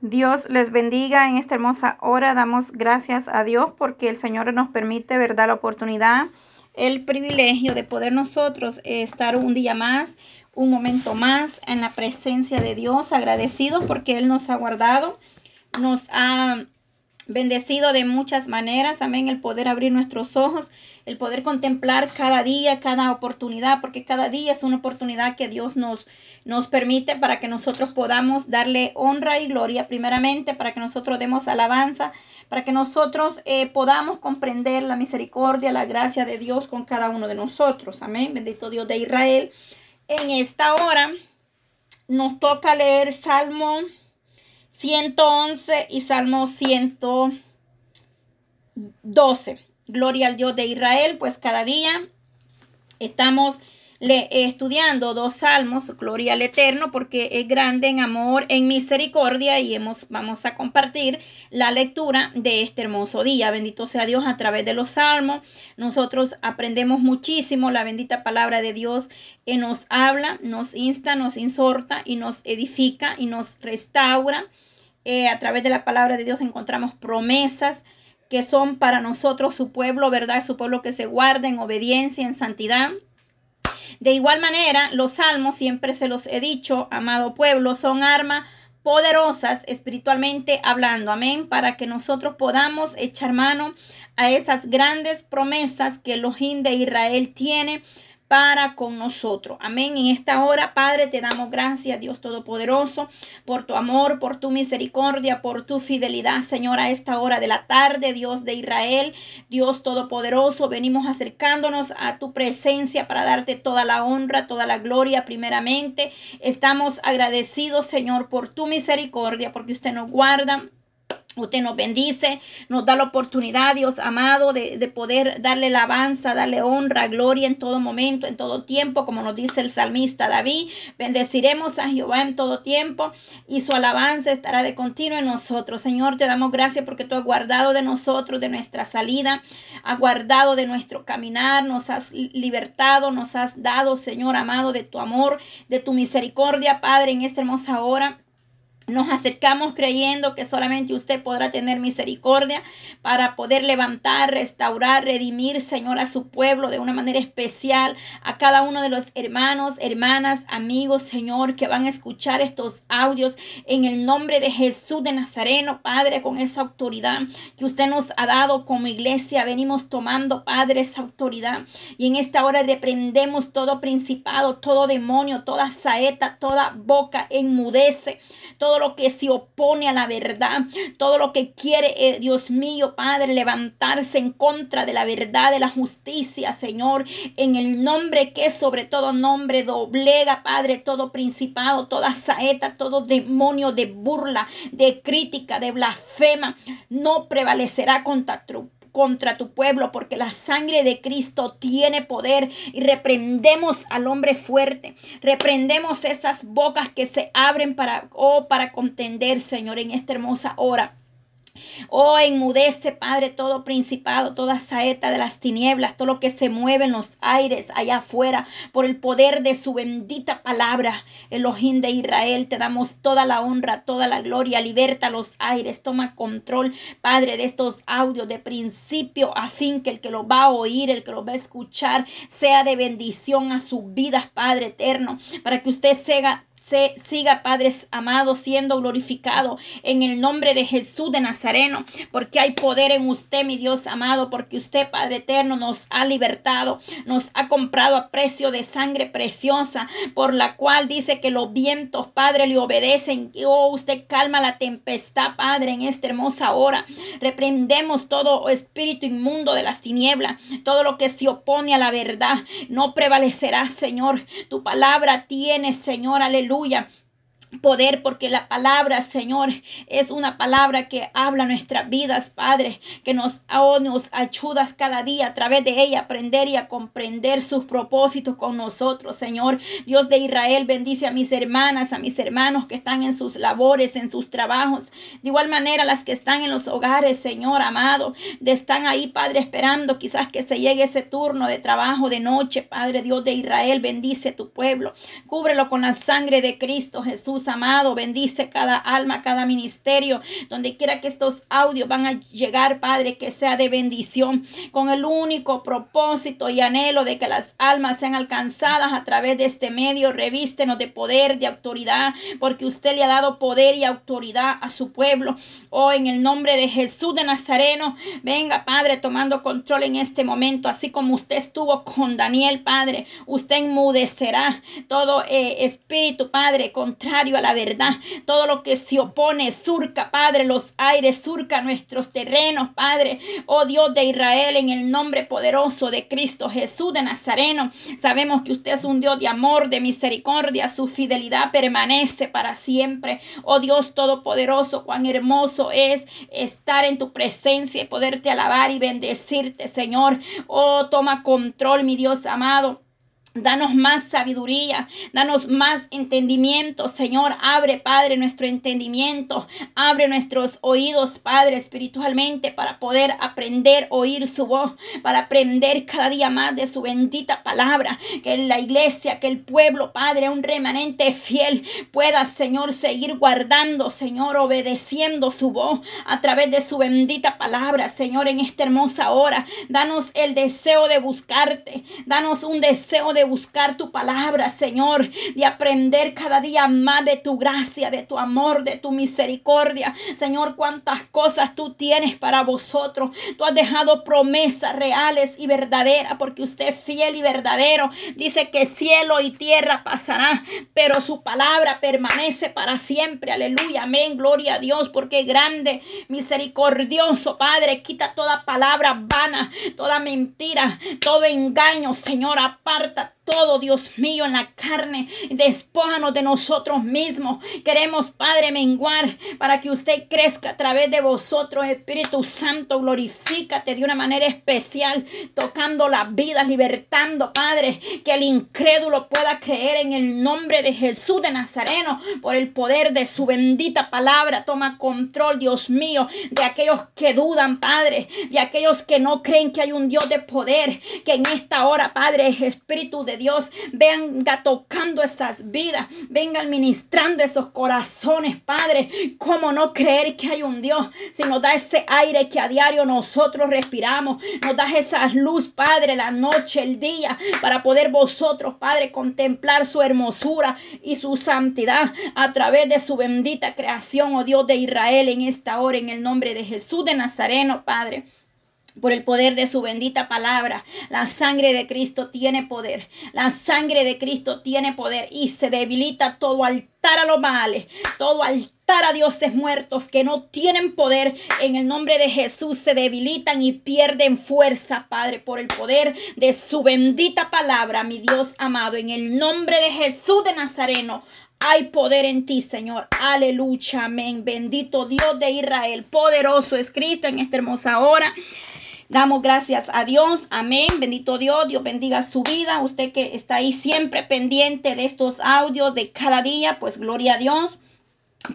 Dios les bendiga en esta hermosa hora. Damos gracias a Dios porque el Señor nos permite, ¿verdad?, la oportunidad, el privilegio de poder nosotros estar un día más, un momento más en la presencia de Dios, agradecidos porque Él nos ha guardado, nos ha bendecido de muchas maneras, amén, el poder abrir nuestros ojos, el poder contemplar cada día, cada oportunidad, porque cada día es una oportunidad que Dios nos, nos permite para que nosotros podamos darle honra y gloria primeramente, para que nosotros demos alabanza, para que nosotros eh, podamos comprender la misericordia, la gracia de Dios con cada uno de nosotros, amén, bendito Dios de Israel. En esta hora nos toca leer Salmo 111 y Salmo 112. Gloria al Dios de Israel, pues cada día estamos le, estudiando dos salmos, gloria al Eterno, porque es grande en amor, en misericordia, y hemos, vamos a compartir la lectura de este hermoso día. Bendito sea Dios a través de los salmos. Nosotros aprendemos muchísimo la bendita palabra de Dios que nos habla, nos insta, nos insorta y nos edifica y nos restaura. Eh, a través de la palabra de Dios encontramos promesas que son para nosotros su pueblo, ¿verdad? Su pueblo que se guarda en obediencia, en santidad. De igual manera, los salmos, siempre se los he dicho, amado pueblo, son armas poderosas espiritualmente hablando, amén, para que nosotros podamos echar mano a esas grandes promesas que el Ojín de Israel tiene para con nosotros. Amén. En esta hora, Padre, te damos gracias, Dios Todopoderoso, por tu amor, por tu misericordia, por tu fidelidad, Señor, a esta hora de la tarde, Dios de Israel, Dios Todopoderoso, venimos acercándonos a tu presencia para darte toda la honra, toda la gloria primeramente. Estamos agradecidos, Señor, por tu misericordia, porque usted nos guarda Usted nos bendice, nos da la oportunidad, Dios amado, de, poder darle alabanza, darle honra, gloria en todo momento, en todo tiempo, como nos dice el salmista David. Bendeciremos a Jehová en todo tiempo y su alabanza estará de continuo en nosotros. Señor, te damos gracias porque tú has guardado de nosotros, de nuestra salida, has guardado de nuestro caminar, nos has libertado, nos has dado, Señor amado, de tu amor, de tu misericordia, Padre, en esta hermosa hora. Nos acercamos creyendo que solamente usted podrá tener misericordia para poder levantar, restaurar, redimir, Señor, a su pueblo de una manera especial, a cada uno de los hermanos, hermanas, amigos, Señor, que van a escuchar estos audios en el nombre de Jesús de Nazareno, Padre, con esa autoridad que usted nos ha dado como iglesia. Venimos tomando, Padre, esa autoridad y en esta hora reprendemos todo principado, todo demonio, toda saeta, toda boca enmudece, todo lo que se opone a la verdad, todo lo que quiere, eh, Dios mío, Padre, levantarse en contra de la verdad, de la justicia, Señor, en el nombre que sobre todo nombre, doblega, Padre, todo principado, toda saeta, todo demonio de burla, de crítica, de blasfema, no prevalecerá contra tu contra tu pueblo, porque la sangre de Cristo tiene poder y reprendemos al hombre fuerte, reprendemos esas bocas que se abren para, oh, para contender, Señor, en esta hermosa hora. Oh, enmudece, Padre, todo principado, toda saeta de las tinieblas, todo lo que se mueve en los aires allá afuera, por el poder de su bendita palabra. Elohim de Israel, te damos toda la honra, toda la gloria. Liberta los aires, toma control, Padre, de estos audios de principio a fin, que el que lo va a oír, el que lo va a escuchar, sea de bendición a sus vidas, Padre eterno, para que usted sea siga, Padres amados, siendo glorificado en el nombre de Jesús de Nazareno, porque hay poder en usted, mi Dios amado, porque usted, Padre eterno, nos ha libertado, nos ha comprado a precio de sangre preciosa, por la cual dice que los vientos, Padre, le obedecen. Oh, usted calma la tempestad, Padre, en esta hermosa hora. Reprendemos todo espíritu inmundo de las tinieblas, todo lo que se opone a la verdad, no prevalecerá, Señor. Tu palabra tiene, Señor, aleluya aleluya poder porque la palabra, Señor, es una palabra que habla nuestras vidas, Padre, que nos, oh, nos ayudas cada día a través de ella a aprender y a comprender sus propósitos con nosotros, Señor. Dios de Israel, bendice a mis hermanas, a mis hermanos que están en sus labores, en sus trabajos. De igual manera, las que están en los hogares, Señor amado, están ahí, Padre, esperando quizás que se llegue ese turno de trabajo de noche, Padre Dios de Israel, bendice tu pueblo. Cúbrelo con la sangre de Cristo Jesús Amado, bendice cada alma, cada ministerio, donde quiera que estos audios van a llegar, Padre, que sea de bendición, con el único propósito y anhelo de que las almas sean alcanzadas a través de este medio. Revístenos de poder, de autoridad, porque usted le ha dado poder y autoridad a su pueblo. Oh, en el nombre de Jesús de Nazareno, venga, Padre, tomando control en este momento, así como usted estuvo con Daniel, Padre. Usted enmudecerá todo eh, espíritu, Padre, contrario a la verdad. Todo lo que se opone, surca, Padre, los aires, surca nuestros terrenos, Padre. Oh Dios de Israel, en el nombre poderoso de Cristo Jesús de Nazareno. Sabemos que usted es un Dios de amor, de misericordia. Su fidelidad permanece para siempre. Oh Dios Todopoderoso, cuán hermoso es estar en tu presencia y poderte alabar y bendecirte, Señor. Oh, toma control, mi Dios amado. Danos más sabiduría, danos más entendimiento, Señor. Abre, Padre, nuestro entendimiento. Abre nuestros oídos, Padre, espiritualmente para poder aprender oír su voz, para aprender cada día más de su bendita palabra. Que la iglesia, que el pueblo, Padre, un remanente fiel, pueda, Señor, seguir guardando, Señor, obedeciendo su voz a través de su bendita palabra, Señor, en esta hermosa hora. Danos el deseo de buscarte. Danos un deseo de buscar tu palabra, Señor, de aprender cada día más de tu gracia, de tu amor, de tu misericordia. Señor, cuántas cosas tú tienes para vosotros. Tú has dejado promesas reales y verdaderas porque usted es fiel y verdadero. Dice que cielo y tierra pasará, pero su palabra permanece para siempre. Aleluya, amén. Gloria a Dios porque grande, misericordioso, Padre, quita toda palabra vana, toda mentira, todo engaño, Señor, aparta todo, Dios mío, en la carne. Despójanos de nosotros mismos. Queremos, Padre, menguar para que usted crezca a través de vosotros, Espíritu Santo. Glorifícate de una manera especial, tocando las vidas, libertando, Padre, que el incrédulo pueda creer en el nombre de Jesús de Nazareno por el poder de su bendita palabra. Toma control, Dios mío, de aquellos que dudan, Padre, de aquellos que no creen que hay un Dios de poder, que en esta hora, Padre, Espíritu de Dios venga tocando esas vidas, venga ministrando esos corazones, Padre. ¿Cómo no creer que hay un Dios si nos da ese aire que a diario nosotros respiramos? Nos da esa luz, Padre, la noche, el día, para poder vosotros, Padre, contemplar su hermosura y su santidad a través de su bendita creación, oh Dios de Israel, en esta hora, en el nombre de Jesús de Nazareno, Padre por el poder de su bendita palabra. La sangre de Cristo tiene poder. La sangre de Cristo tiene poder y se debilita todo altar a los males, todo altar a dioses muertos que no tienen poder. En el nombre de Jesús se debilitan y pierden fuerza, Padre, por el poder de su bendita palabra, mi Dios amado. En el nombre de Jesús de Nazareno. Hay poder en ti, Señor. Aleluya, amén. Bendito Dios de Israel. Poderoso es Cristo en esta hermosa hora. Damos gracias a Dios. Amén. Bendito Dios. Dios bendiga su vida. Usted que está ahí siempre pendiente de estos audios de cada día, pues gloria a Dios.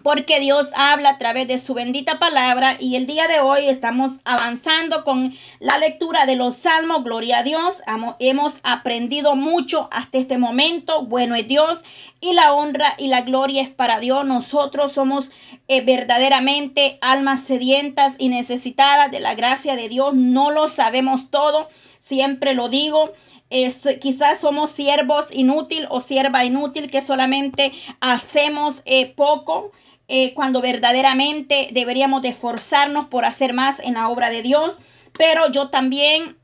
Porque Dios habla a través de su bendita palabra y el día de hoy estamos avanzando con la lectura de los salmos. Gloria a Dios. Hemos aprendido mucho hasta este momento. Bueno es Dios y la honra y la gloria es para Dios. Nosotros somos eh, verdaderamente almas sedientas y necesitadas de la gracia de Dios. No lo sabemos todo, siempre lo digo. Es, quizás somos siervos inútil o sierva inútil que solamente hacemos eh, poco. Eh, cuando verdaderamente deberíamos de esforzarnos por hacer más en la obra de Dios. Pero yo también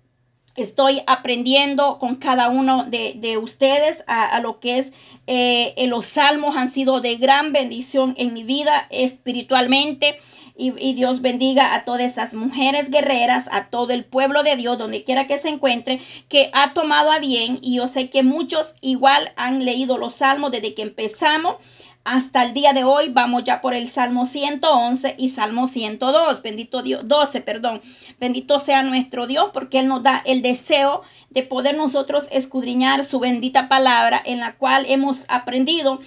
estoy aprendiendo con cada uno de, ustedes a, lo que es eh, los salmos han sido de gran bendición en mi vida espiritualmente. Y, Dios bendiga a todas esas mujeres guerreras, a todo el pueblo de Dios, donde quiera que se encuentre, que ha tomado a bien. Y yo sé que muchos igual han leído los salmos desde que empezamos hasta el día de hoy vamos ya por el Salmo 111 y Salmo 102. Bendito Dios, 12, perdón. Bendito sea nuestro Dios porque Él nos da el deseo de poder nosotros escudriñar su bendita palabra en la cual hemos aprendido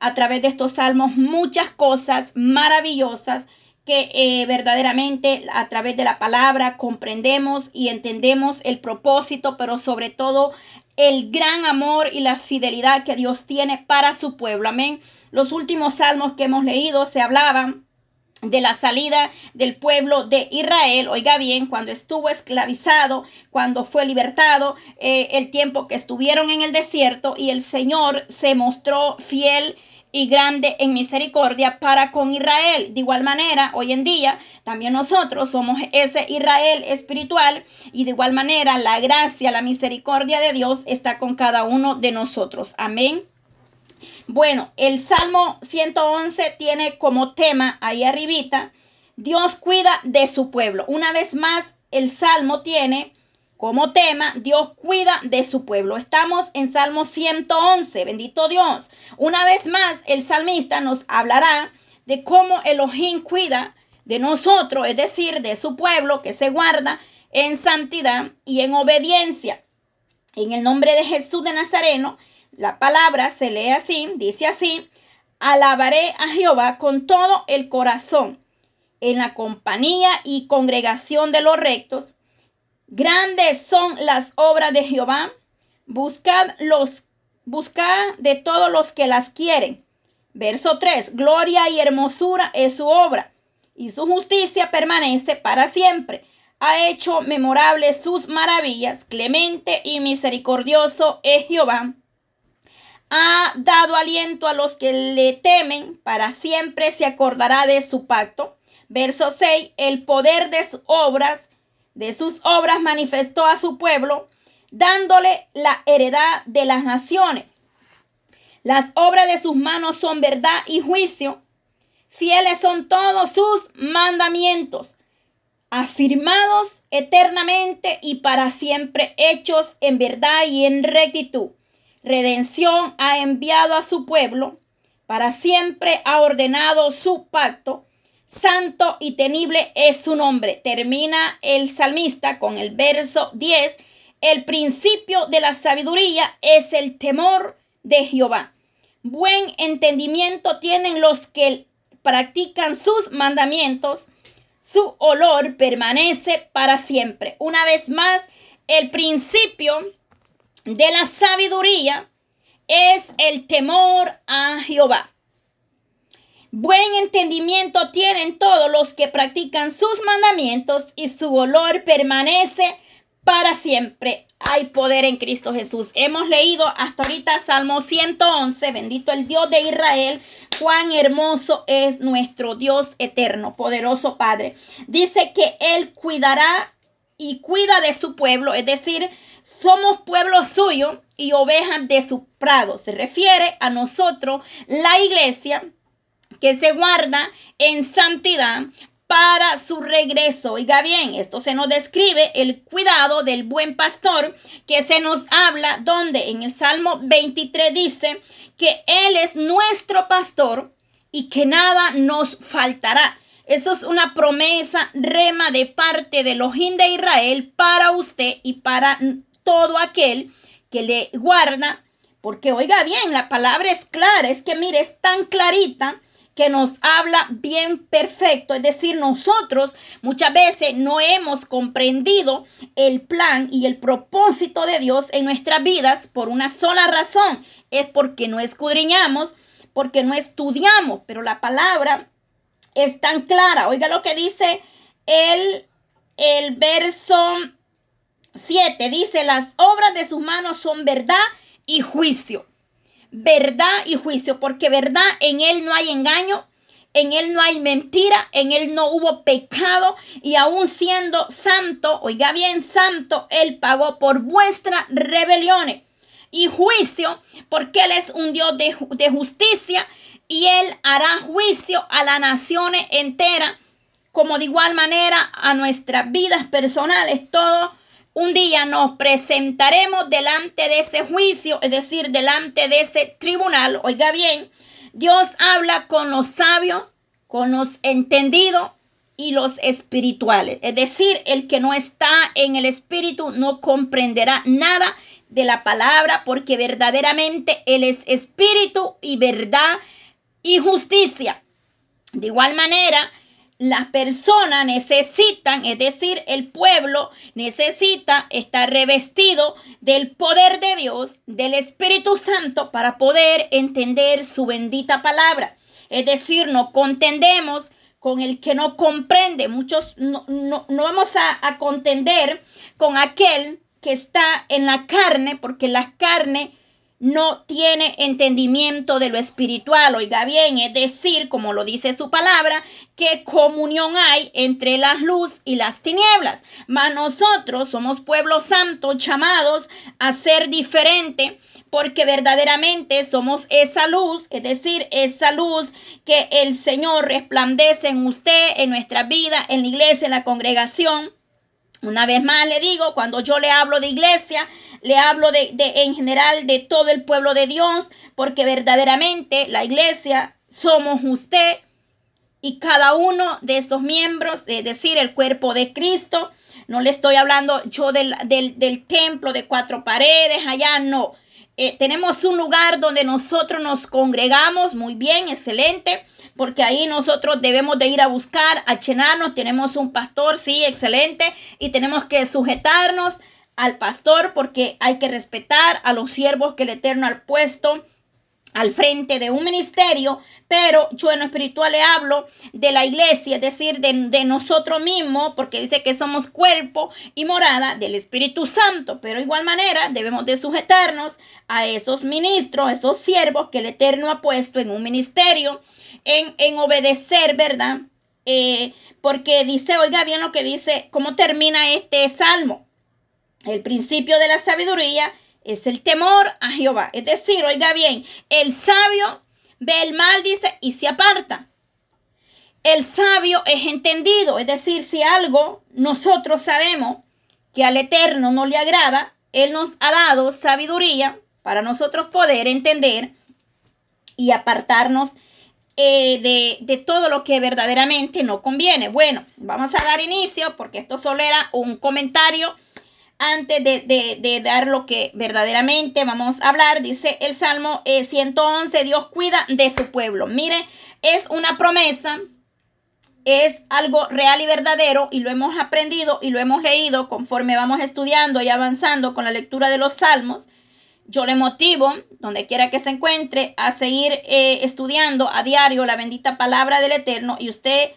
a través de estos salmos muchas cosas maravillosas que eh, verdaderamente a través de la palabra comprendemos y entendemos el propósito, pero sobre todo el gran amor y la fidelidad que Dios tiene para su pueblo. Amén. Los últimos salmos que hemos leído se hablaban de la salida del pueblo de Israel, oiga bien, cuando estuvo esclavizado, cuando fue libertado, eh, el tiempo que estuvieron en el desierto y el Señor se mostró fiel y grande en misericordia para con Israel. De igual manera, hoy en día también nosotros somos ese Israel espiritual y de igual manera la gracia, la misericordia de Dios está con cada uno de nosotros. Amén. Bueno, el Salmo 111 tiene como tema ahí arribita, Dios cuida de su pueblo. Una vez más, el Salmo tiene como tema, Dios cuida de su pueblo. Estamos en Salmo 111, bendito Dios. Una vez más, el salmista nos hablará de cómo Elohim cuida de nosotros, es decir, de su pueblo que se guarda en santidad y en obediencia. En el nombre de Jesús de Nazareno, la palabra se lee así, dice así, alabaré a Jehová con todo el corazón, en la compañía y congregación de los rectos. Grandes son las obras de Jehová. Buscad los buscad de todos los que las quieren. Verso 3. Gloria y hermosura es su obra, y su justicia permanece para siempre. Ha hecho memorables sus maravillas. Clemente y misericordioso es Jehová ha dado aliento a los que le temen, para siempre se acordará de su pacto. Verso 6, el poder de sus obras, de sus obras manifestó a su pueblo, dándole la heredad de las naciones. Las obras de sus manos son verdad y juicio. Fieles son todos sus mandamientos, afirmados eternamente y para siempre, hechos en verdad y en rectitud redención ha enviado a su pueblo, para siempre ha ordenado su pacto, santo y temible es su nombre. Termina el salmista con el verso 10, el principio de la sabiduría es el temor de Jehová. Buen entendimiento tienen los que practican sus mandamientos, su olor permanece para siempre. Una vez más, el principio de la sabiduría es el temor a Jehová. Buen entendimiento tienen todos los que practican sus mandamientos y su olor permanece para siempre. Hay poder en Cristo Jesús. Hemos leído hasta ahorita Salmo 111. Bendito el Dios de Israel. Cuán hermoso es nuestro Dios eterno, poderoso Padre. Dice que Él cuidará y cuida de su pueblo, es decir, somos pueblo suyo y ovejas de su prado. Se refiere a nosotros, la iglesia, que se guarda en santidad para su regreso. Oiga bien, esto se nos describe el cuidado del buen pastor que se nos habla donde en el Salmo 23 dice que Él es nuestro pastor y que nada nos faltará. Eso es una promesa rema de parte de Elohim de Israel para usted y para todo aquel que le guarda, porque oiga bien, la palabra es clara, es que mire, es tan clarita que nos habla bien perfecto. Es decir, nosotros muchas veces no hemos comprendido el plan y el propósito de Dios en nuestras vidas por una sola razón. Es porque no escudriñamos, porque no estudiamos, pero la palabra es tan clara. Oiga lo que dice el, el verso 7 dice, las obras de sus manos son verdad y juicio. Verdad y juicio, porque verdad en Él no hay engaño, en Él no hay mentira, en Él no hubo pecado y aún siendo santo, oiga bien, santo, Él pagó por vuestras rebeliones. Y juicio, porque Él es un Dios de, de justicia y Él hará juicio a las naciones enteras, como de igual manera a nuestras vidas personales, todo un día nos presentaremos delante de ese juicio, es decir, delante de ese tribunal. Oiga bien, Dios habla con los sabios, con los entendidos y los espirituales. Es decir, el que no está en el espíritu no comprenderá nada de la palabra porque verdaderamente Él es espíritu y verdad y justicia. De igual manera, las personas necesitan, es decir, el pueblo necesita estar revestido del poder de Dios, del Espíritu Santo, para poder entender su bendita palabra. Es decir, no contendemos con el que no comprende. Muchos no, vamos a, a contender con aquel que está en la carne, porque la carne no tiene entendimiento de lo espiritual. Oiga bien, es decir, como lo dice su palabra, que comunión hay entre la luz y las tinieblas. Mas nosotros somos pueblo santo llamados a ser diferente porque verdaderamente somos esa luz, es decir, esa luz que el Señor resplandece en usted, en nuestra vida, en la iglesia, en la congregación. Una vez más le digo, cuando yo le hablo de iglesia, le hablo de, en general de todo el pueblo de Dios, porque verdaderamente la iglesia somos usted y cada uno de esos miembros, es decir, el cuerpo de Cristo. No le estoy hablando yo del, del, templo de cuatro paredes, allá no. Eh, tenemos un lugar donde nosotros nos congregamos muy bien, excelente porque ahí nosotros debemos de ir a buscar, a llenarnos. Tenemos un pastor, sí, excelente, y tenemos que sujetarnos al pastor porque hay que respetar a los siervos que el Eterno ha puesto al frente de un ministerio, pero yo en lo espiritual le hablo de la iglesia, es decir, de, nosotros mismos, porque dice que somos cuerpo y morada del Espíritu Santo, pero de igual manera debemos de sujetarnos a esos ministros, a esos siervos que el Eterno ha puesto en un ministerio en, obedecer, ¿verdad? Eh, porque dice, oiga bien lo que dice, cómo termina este salmo. El principio de la sabiduría es el temor a Jehová. Es decir, oiga bien, el sabio ve el mal, dice, y se aparta. El sabio es entendido, es decir, si algo nosotros sabemos que al Eterno no le agrada, Él nos ha dado sabiduría para nosotros poder entender y apartarnos eh, de, todo lo que verdaderamente no conviene. Bueno, vamos a dar inicio porque esto solo era un comentario antes de, dar lo que verdaderamente vamos a hablar. Dice el Salmo 111, eh, Dios cuida de su pueblo. Mire, es una promesa, es algo real y verdadero y lo hemos aprendido y lo hemos leído conforme vamos estudiando y avanzando con la lectura de los salmos. Yo le motivo, donde quiera que se encuentre, a seguir eh, estudiando a diario la bendita palabra del Eterno y usted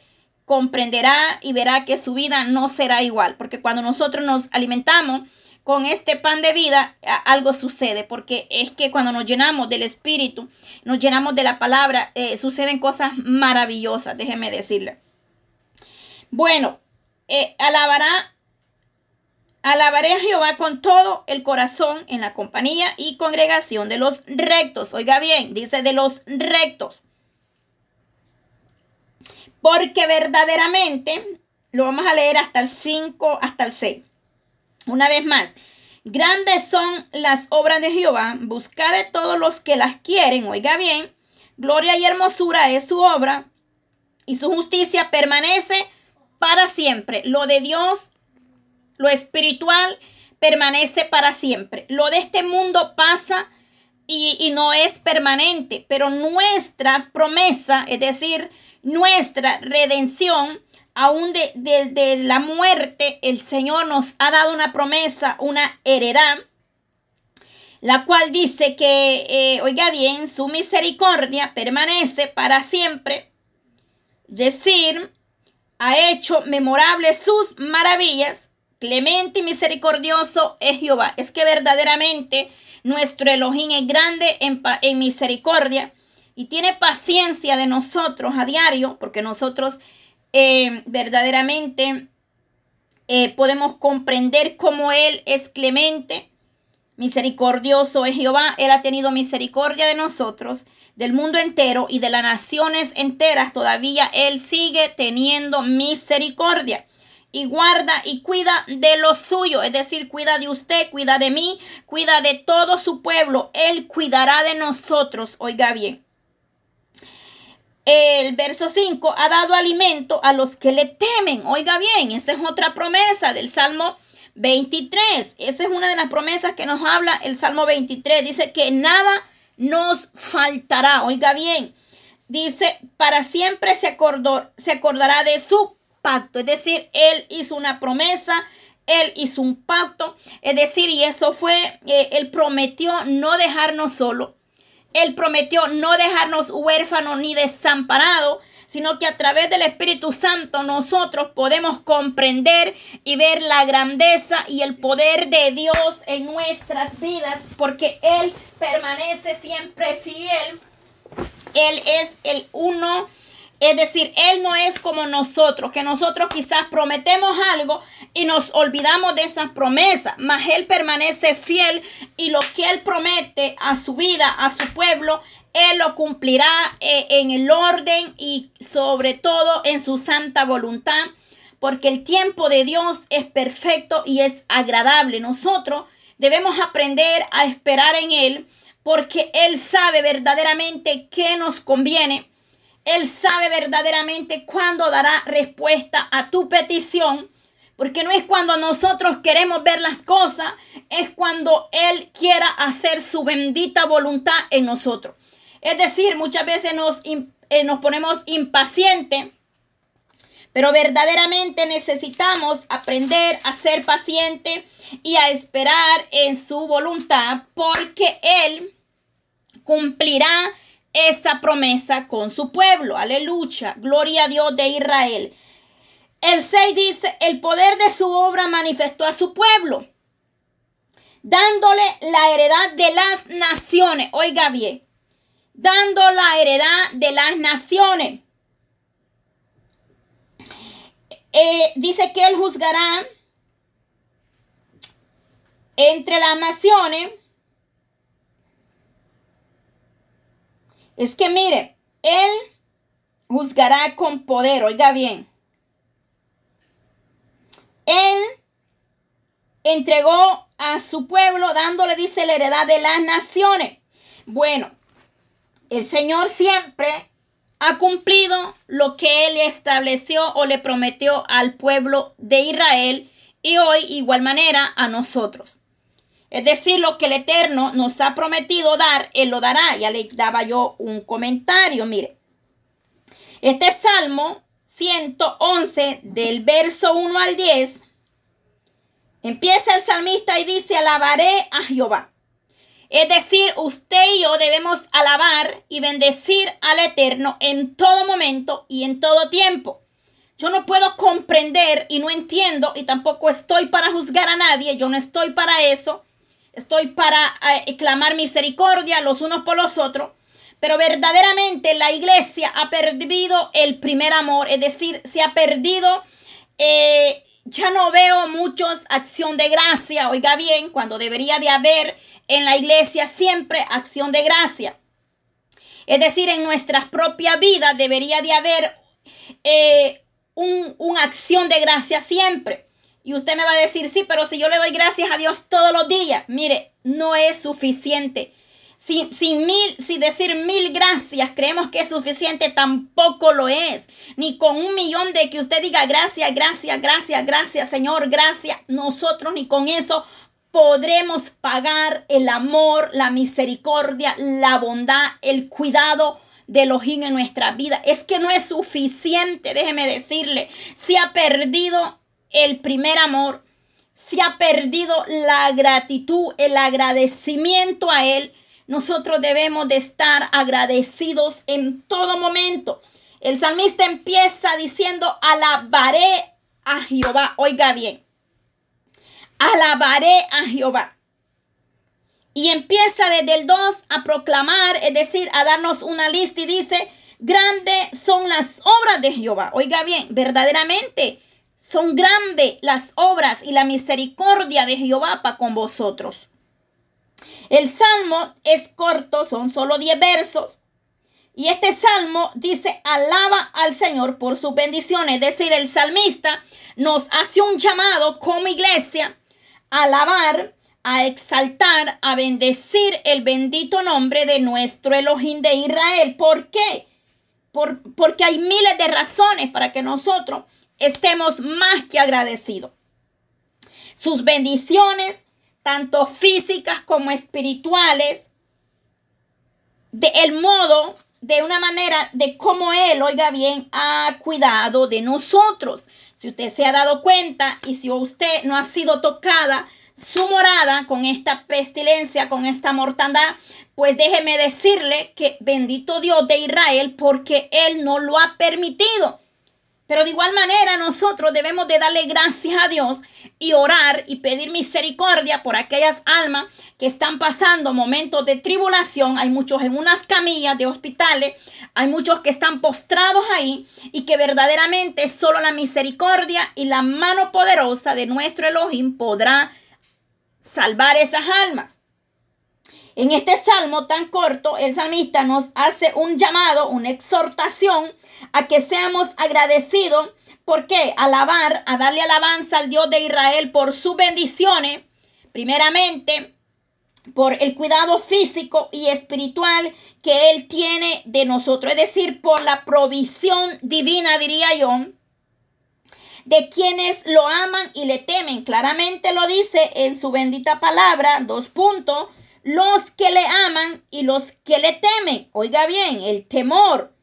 comprenderá y verá que su vida no será igual, porque cuando nosotros nos alimentamos con este pan de vida, algo sucede, porque es que cuando nos llenamos del Espíritu, nos llenamos de la palabra, eh, suceden cosas maravillosas, déjeme decirle. Bueno, eh, alabará Alabaré a Jehová con todo el corazón en la compañía y congregación de los rectos. Oiga bien, dice de los rectos. Porque verdaderamente, lo vamos a leer hasta el 5, hasta el 6. Una vez más, grandes son las obras de Jehová, buscad de todos los que las quieren. Oiga bien, gloria y hermosura es su obra y su justicia permanece para siempre. Lo de Dios lo espiritual permanece para siempre. Lo de este mundo pasa y, no es permanente, pero nuestra promesa, es decir, nuestra redención, aún de, de, la muerte, el Señor nos ha dado una promesa, una heredad, la cual dice que, eh, oiga bien, su misericordia permanece para siempre. Decir, ha hecho memorables sus maravillas Clemente y misericordioso es Jehová. Es que verdaderamente nuestro Elohim es grande en, misericordia y tiene paciencia de nosotros a diario, porque nosotros eh, verdaderamente eh, podemos comprender cómo Él es clemente, misericordioso es Jehová. Él ha tenido misericordia de nosotros, del mundo entero y de las naciones enteras. Todavía Él sigue teniendo misericordia y guarda y cuida de lo suyo, es decir, cuida de usted, cuida de mí, cuida de todo su pueblo. Él cuidará de nosotros, oiga bien. El verso 5 ha dado alimento a los que le temen. Oiga bien, esa es otra promesa del Salmo 23. Esa es una de las promesas que nos habla el Salmo 23. Dice que nada nos faltará. Oiga bien, dice, para siempre se, acordó, se acordará de su pacto. Es decir, Él hizo una promesa, Él hizo un pacto. Es decir, y eso fue, eh, Él prometió no dejarnos solo. Él prometió no dejarnos huérfanos ni desamparados, sino que a través del Espíritu Santo nosotros podemos comprender y ver la grandeza y el poder de Dios en nuestras vidas, porque Él permanece siempre fiel. Él es el uno. Es decir, Él no es como nosotros, que nosotros quizás prometemos algo y nos olvidamos de esas promesas, mas Él permanece fiel y lo que Él promete a su vida, a su pueblo, él lo cumplirá eh, en el orden y sobre todo en su santa voluntad, porque el tiempo de Dios es perfecto y es agradable. Nosotros debemos aprender a esperar en Él, porque Él sabe verdaderamente qué nos conviene. Él sabe verdaderamente cuándo dará respuesta a tu petición. Porque no es cuando nosotros queremos ver las cosas, es cuando Él quiera hacer su bendita voluntad en nosotros. Es decir, muchas veces nos, eh, nos ponemos impacientes, pero verdaderamente necesitamos aprender a ser paciente y a esperar en su voluntad porque Él cumplirá esa promesa con su pueblo. Aleluya. Gloria a Dios de Israel. El 6 dice, el poder de su obra manifestó a su pueblo, dándole la heredad de las naciones. Oiga bien, dando la heredad de las naciones. Eh, dice que él juzgará entre las naciones. Es que mire, él juzgará con poder, oiga bien. Él entregó a su pueblo dándole, dice, la heredad de las naciones. Bueno, el Señor siempre ha cumplido lo que Él estableció o le prometió al pueblo de Israel y hoy igual manera a nosotros. Es decir, lo que el Eterno nos ha prometido dar, Él lo dará. Ya le daba yo un comentario, mire. Este Salmo 111 del verso 1 al 10, empieza el salmista y dice, alabaré a Jehová es decir, usted y yo debemos alabar y bendecir al Eterno en todo momento y en todo tiempo. Yo no puedo comprender y no entiendo y tampoco estoy para juzgar a nadie. Yo no estoy para eso. Estoy para eh, clamar misericordia los unos por los otros. Pero verdaderamente la iglesia ha perdido el primer amor. Es decir, se ha perdido... Eh, ya no veo muchos acción de gracia. Oiga bien, cuando debería de haber en la iglesia siempre acción de gracia. Es decir, en nuestras propias vidas debería de haber eh, un, una acción de gracia siempre. Y usted me va a decir, sí, pero si yo le doy gracias a Dios todos los días, mire, no es suficiente. Sin, sin, mil, sin decir mil gracias, creemos que es suficiente, tampoco lo es. Ni con un millón de que usted diga gracias, gracias, gracias, gracias, Señor, gracias. Nosotros ni con eso podremos pagar el amor, la misericordia, la bondad, el cuidado de Elohim en nuestra vida. Es que no es suficiente, déjeme decirle. Se ha perdido el primer amor, se ha perdido la gratitud, el agradecimiento a Él. Nosotros debemos de estar agradecidos en todo momento. El salmista empieza diciendo, alabaré a Jehová. Oiga bien, alabaré a Jehová. Y empieza desde el 2 a proclamar, es decir, a darnos una lista y dice, grandes son las obras de Jehová. Oiga bien, verdaderamente son grandes las obras y la misericordia de Jehová para con vosotros. El salmo es corto, son solo 10 versos. Y este salmo dice, alaba al Señor por sus bendiciones. Es decir, el salmista nos hace un llamado como iglesia alabar, a exaltar, a bendecir el bendito nombre de nuestro Elohim de Israel. ¿Por qué? Por, porque hay miles de razones para que nosotros estemos más que agradecidos. Sus bendiciones, tanto físicas como espirituales, de modo de una manera de cómo Él, oiga bien, ha cuidado de nosotros. Si usted se ha dado cuenta y si usted no ha sido tocada su morada con esta pestilencia, con esta mortandad, pues déjeme decirle que bendito Dios de Israel porque Él no lo ha permitido. Pero de igual manera nosotros debemos de darle gracias a Dios y orar y pedir misericordia por aquellas almas que están pasando momentos de tribulación. Hay muchos en unas camillas de hospitales, hay muchos que están postrados ahí y que verdaderamente solo la misericordia y la mano poderosa de nuestro Elohim podrá salvar esas almas. En este salmo tan corto, el salmista nos hace un llamado, una exhortación a que seamos agradecidos. ¿Por qué? Alabar, a darle alabanza al Dios de Israel por sus bendiciones. Primeramente, por el cuidado físico y espiritual que Él tiene de nosotros. Es decir, por la provisión divina, diría yo de quienes lo aman y le temen. Claramente lo dice en su bendita palabra, dos puntos, los que le aman y los que le temen. Oiga bien, el temor.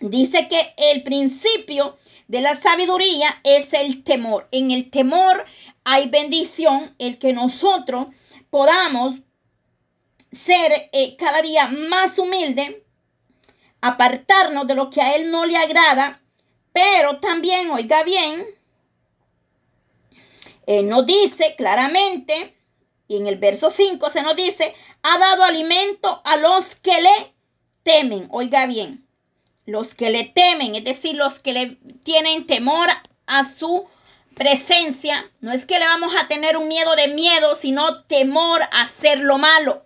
Dice que el principio de la sabiduría es el temor. En el temor hay bendición, el que nosotros podamos ser eh, cada día más humilde, apartarnos de lo que a Él no le agrada pero también, oiga bien, eh, nos dice claramente, y en el verso 5 se nos dice, ha dado alimento a los que le temen. Oiga bien, los que le temen, es decir, los que le tienen temor a su presencia, no es que le vamos a tener un miedo de miedo, sino temor a hacer lo malo,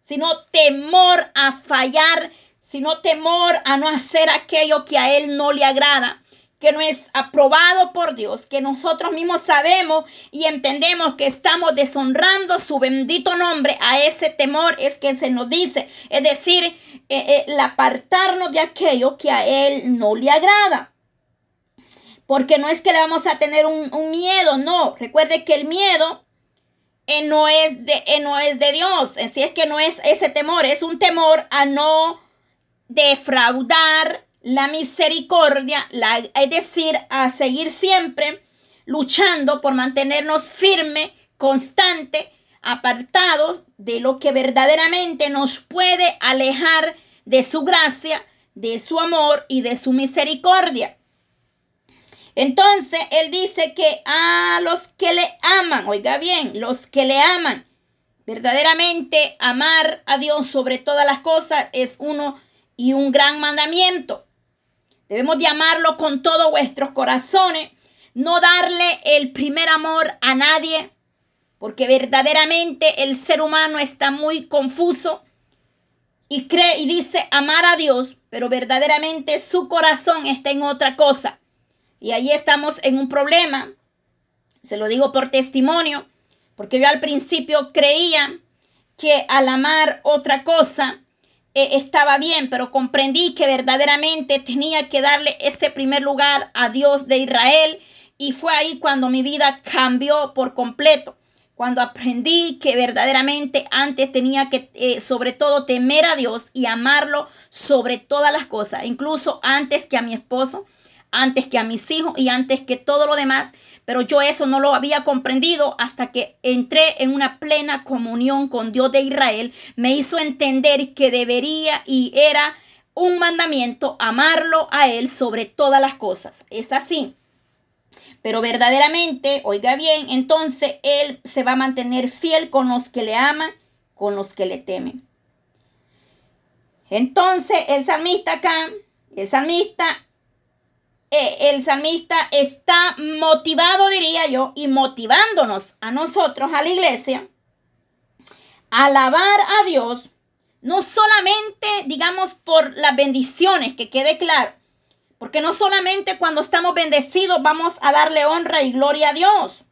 sino temor a fallar sino temor a no hacer aquello que a Él no le agrada, que no es aprobado por Dios, que nosotros mismos sabemos y entendemos que estamos deshonrando su bendito nombre. A ese temor es que se nos dice, es decir, eh, eh, el apartarnos de aquello que a Él no le agrada. Porque no es que le vamos a tener un, miedo, no. Recuerde que el miedo eh, no, es de, no es de Dios. Así es que no es ese temor, es un temor a no defraudar la misericordia, la, es decir, a seguir siempre luchando por mantenernos firme, constante, apartados de lo que verdaderamente nos puede alejar de su gracia, de su amor y de su misericordia. Entonces, él dice que a los que le aman, oiga bien, los que le aman, verdaderamente amar a Dios sobre todas las cosas es uno y un gran mandamiento. Debemos de amarlo con todos vuestros corazones, no darle el primer amor a nadie, porque verdaderamente el ser humano está muy confuso y cree y dice amar a Dios, pero verdaderamente su corazón está en otra cosa. Y ahí estamos en un problema. Se lo digo por testimonio, porque yo al principio creía que al amar otra cosa, eh, estaba bien, pero comprendí que verdaderamente tenía que darle ese primer lugar a Dios de Israel y fue ahí cuando mi vida cambió por completo. Cuando aprendí que verdaderamente antes tenía que eh, sobre todo temer a Dios y amarlo sobre todas las cosas, incluso antes que a mi esposo, antes que a mis hijos y antes que todo lo demás. Pero yo eso no lo había comprendido hasta que entré en una plena comunión con Dios de Israel. Me hizo entender que debería y era un mandamiento amarlo a Él sobre todas las cosas. Es así. Pero verdaderamente, oiga bien, entonces Él se va a mantener fiel con los que le aman, con los que le temen. Entonces el salmista acá, el salmista eh, el salmista está motivado, diría yo, y motivándonos a nosotros, a la iglesia, a alabar a Dios, no solamente, digamos, por las bendiciones, que quede claro, porque no solamente cuando estamos bendecidos vamos a darle honra y gloria a Dios,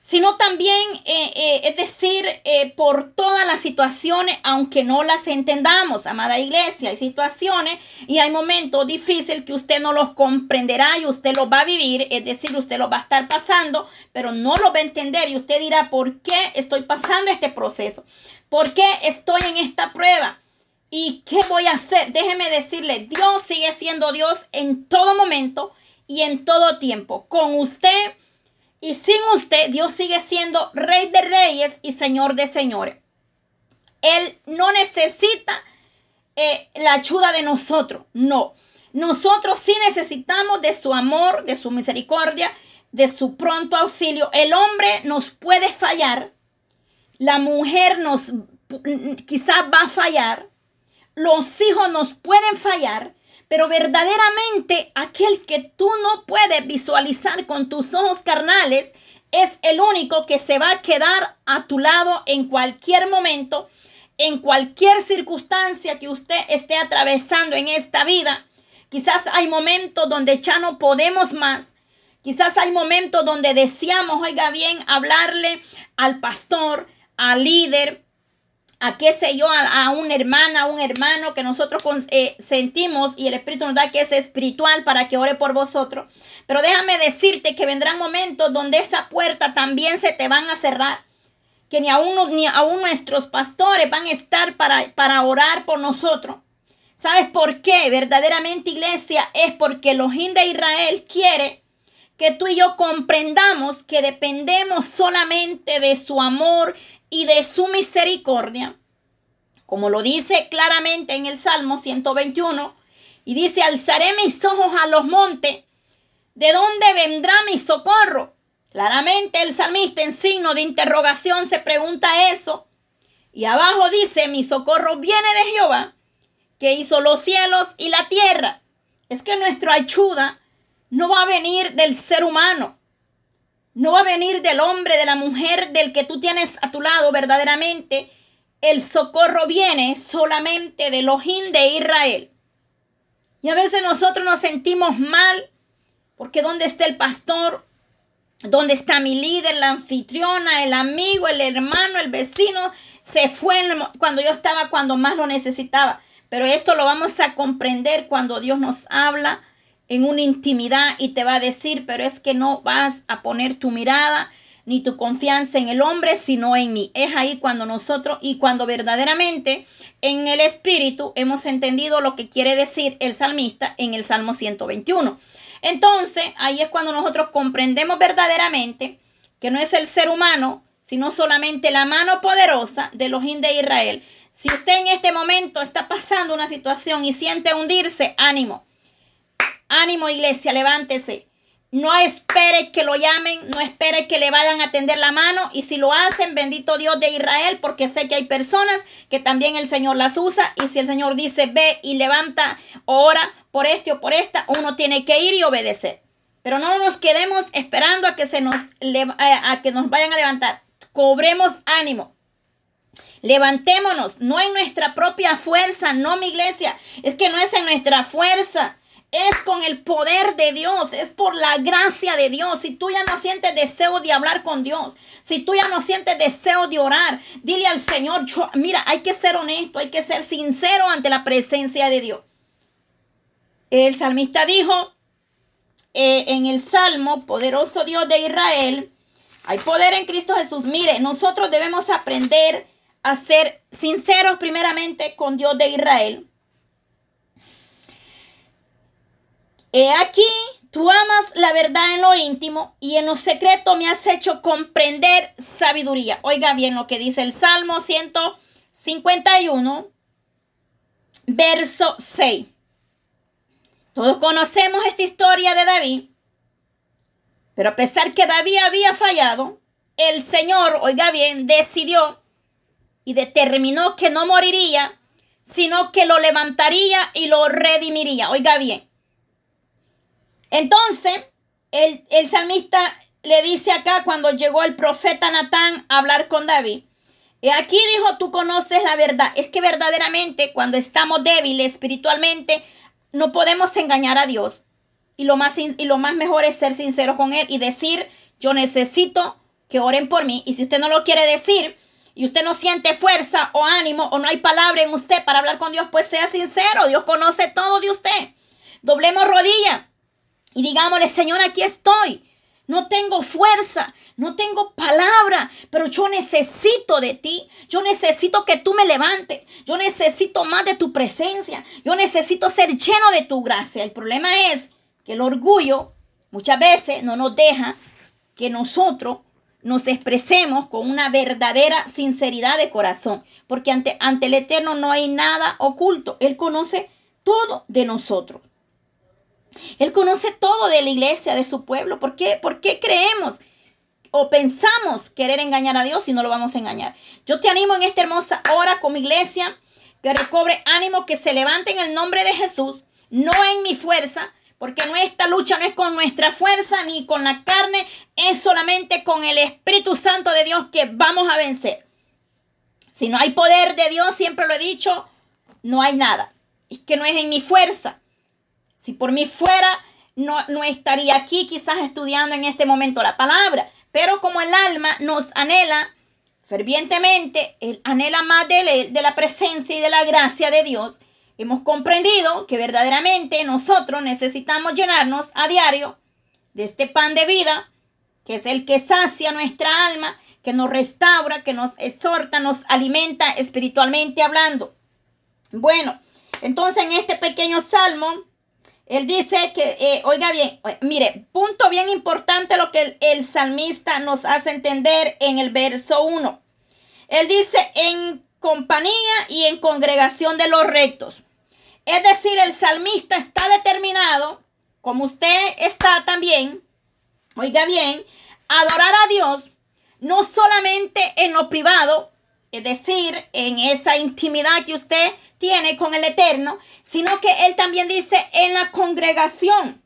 sino también, eh, eh, es decir, eh, por todas las situaciones, aunque no las entendamos, amada iglesia, hay situaciones y hay momentos difíciles que usted no los comprenderá y usted los va a vivir, es decir, usted los va a estar pasando, pero no lo va a entender y usted dirá, ¿por qué estoy pasando este proceso? ¿Por qué estoy en esta prueba? ¿Y qué voy a hacer? Déjeme decirle, Dios sigue siendo Dios en todo momento y en todo tiempo. Con usted y sin usted, Dios sigue siendo Rey de Reyes y Señor de Señores. Él no necesita eh, la ayuda de nosotros, no. Nosotros sí necesitamos de su amor, de su misericordia, de su pronto auxilio. El hombre nos puede fallar, la mujer nos quizás va a fallar, los hijos nos pueden fallar, pero verdaderamente aquel que tú no puedes visualizar con tus ojos carnales es el único que se va a quedar a tu lado en cualquier momento, en cualquier circunstancia que usted esté atravesando en esta vida. Quizás hay momentos donde ya no podemos más. Quizás hay momentos donde deseamos, oiga bien, hablarle al pastor, al líder, a qué sé yo, a, una hermana, a un hermano que nosotros eh, sentimos y el Espíritu nos da que es espiritual para que ore por vosotros. Pero déjame decirte que vendrán momentos donde esa puerta también se te van a cerrar. Que ni aún, ni aún nuestros pastores van a estar para, para orar por nosotros. ¿Sabes por qué? Verdaderamente, iglesia, es porque el Ojín de Israel quiere que tú y yo comprendamos que dependemos solamente de su amor y de su misericordia, como lo dice claramente en el Salmo 121, y dice, alzaré mis ojos a los montes, ¿de dónde vendrá mi socorro? Claramente el salmista en signo de interrogación se pregunta eso. Y abajo dice, mi socorro viene de Jehová, que hizo los cielos y la tierra. Es que nuestra ayuda no va a venir del ser humano. No va a venir del hombre, de la mujer, del que tú tienes a tu lado verdaderamente. El socorro viene solamente del ojín de Israel. Y a veces nosotros nos sentimos mal porque ¿dónde está el pastor? ¿Dónde está mi líder, la anfitriona, el amigo, el hermano, el vecino? Se fue cuando yo estaba, cuando más lo necesitaba. Pero esto lo vamos a comprender cuando Dios nos habla en una intimidad y te va a decir, pero es que no vas a poner tu mirada ni tu confianza en el hombre, sino en mí. Es ahí cuando nosotros y cuando verdaderamente en el Espíritu hemos entendido lo que quiere decir el salmista en el Salmo 121. Entonces, ahí es cuando nosotros comprendemos verdaderamente que no es el ser humano, sino solamente la mano poderosa de los de Israel. Si usted en este momento está pasando una situación y siente hundirse, ánimo. Ánimo iglesia, levántese. No espere que lo llamen, no espere que le vayan a tender la mano y si lo hacen, bendito Dios de Israel, porque sé que hay personas que también el Señor las usa y si el Señor dice ve y levanta ora por este o por esta, uno tiene que ir y obedecer. Pero no nos quedemos esperando a que se nos a que nos vayan a levantar. Cobremos ánimo. Levantémonos, no en nuestra propia fuerza, no mi iglesia, es que no es en nuestra fuerza, es con el poder de Dios, es por la gracia de Dios. Si tú ya no sientes deseo de hablar con Dios, si tú ya no sientes deseo de orar, dile al Señor, mira, hay que ser honesto, hay que ser sincero ante la presencia de Dios. El salmista dijo eh, en el Salmo, poderoso Dios de Israel, hay poder en Cristo Jesús. Mire, nosotros debemos aprender a ser sinceros primeramente con Dios de Israel. He aquí, tú amas la verdad en lo íntimo y en lo secreto me has hecho comprender sabiduría. Oiga bien lo que dice el Salmo 151, verso 6. Todos conocemos esta historia de David, pero a pesar que David había fallado, el Señor, oiga bien, decidió y determinó que no moriría, sino que lo levantaría y lo redimiría. Oiga bien, entonces, el, salmista le dice acá cuando llegó el profeta Natán a hablar con David. Y aquí dijo, tú conoces la verdad. Es que verdaderamente cuando estamos débiles espiritualmente, no podemos engañar a Dios. Y lo, más, y lo más mejor es ser sincero con Él y decir, yo necesito que oren por mí. Y si usted no lo quiere decir y usted no siente fuerza o ánimo o no hay palabra en usted para hablar con Dios, pues sea sincero. Dios conoce todo de usted. Doblemos rodilla y digámosle, Señor, aquí estoy. no tengo fuerza, no tengo palabra, pero yo necesito de ti. Yo necesito que tú me levantes. Yo necesito más de tu presencia. Yo necesito ser lleno de tu gracia. El problema es que el orgullo muchas veces no nos deja que nosotros nos expresemos con una verdadera sinceridad de corazón, porque ante, ante el Eterno no hay nada oculto. Él conoce todo de nosotros. Él conoce todo de la iglesia, de su pueblo. ¿Por qué? ¿Por qué creemos o pensamos querer engañar a Dios si no lo vamos a engañar? Yo te animo en esta hermosa hora como iglesia que recobre ánimo, que se levante en el nombre de Jesús, no en mi fuerza, porque nuestra lucha no es con nuestra fuerza ni con la carne, es solamente con el Espíritu Santo de Dios que vamos a vencer. Si no hay poder de Dios, siempre lo he dicho, no hay nada. Es que no es en mi fuerza, si por mí fuera, no, no estaría aquí quizás estudiando en este momento la palabra. Pero como el alma nos anhela fervientemente, anhela más de, de la presencia y de la gracia de Dios, hemos comprendido que verdaderamente nosotros necesitamos llenarnos a diario de este pan de vida, que es el que sacia nuestra alma, que nos restaura, que nos exhorta, nos alimenta espiritualmente hablando. Bueno, entonces en este pequeño salmo él dice que, eh, oiga bien, eh, mire, punto bien importante lo que el, salmista nos hace entender en el verso 1. Él dice, en compañía y en congregación de los rectos. Es decir, el salmista está determinado, como usted está también, oiga bien, adorar a Dios, no solamente en lo privado, es decir, en esa intimidad que usted tiene con el Eterno, sino que Él también dice en la congregación.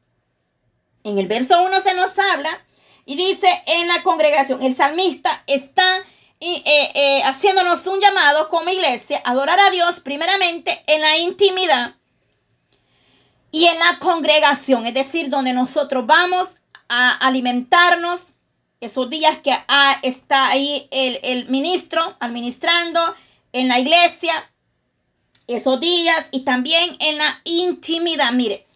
En el verso 1 se nos habla y dice en la congregación. El salmista está eh, eh, haciéndonos un llamado como iglesia a adorar a Dios primeramente en la intimidad y en la congregación, es decir, donde nosotros vamos a alimentarnos esos días que ah, está ahí el, el ministro administrando en la iglesia, esos días y también en la intimidad. Mire,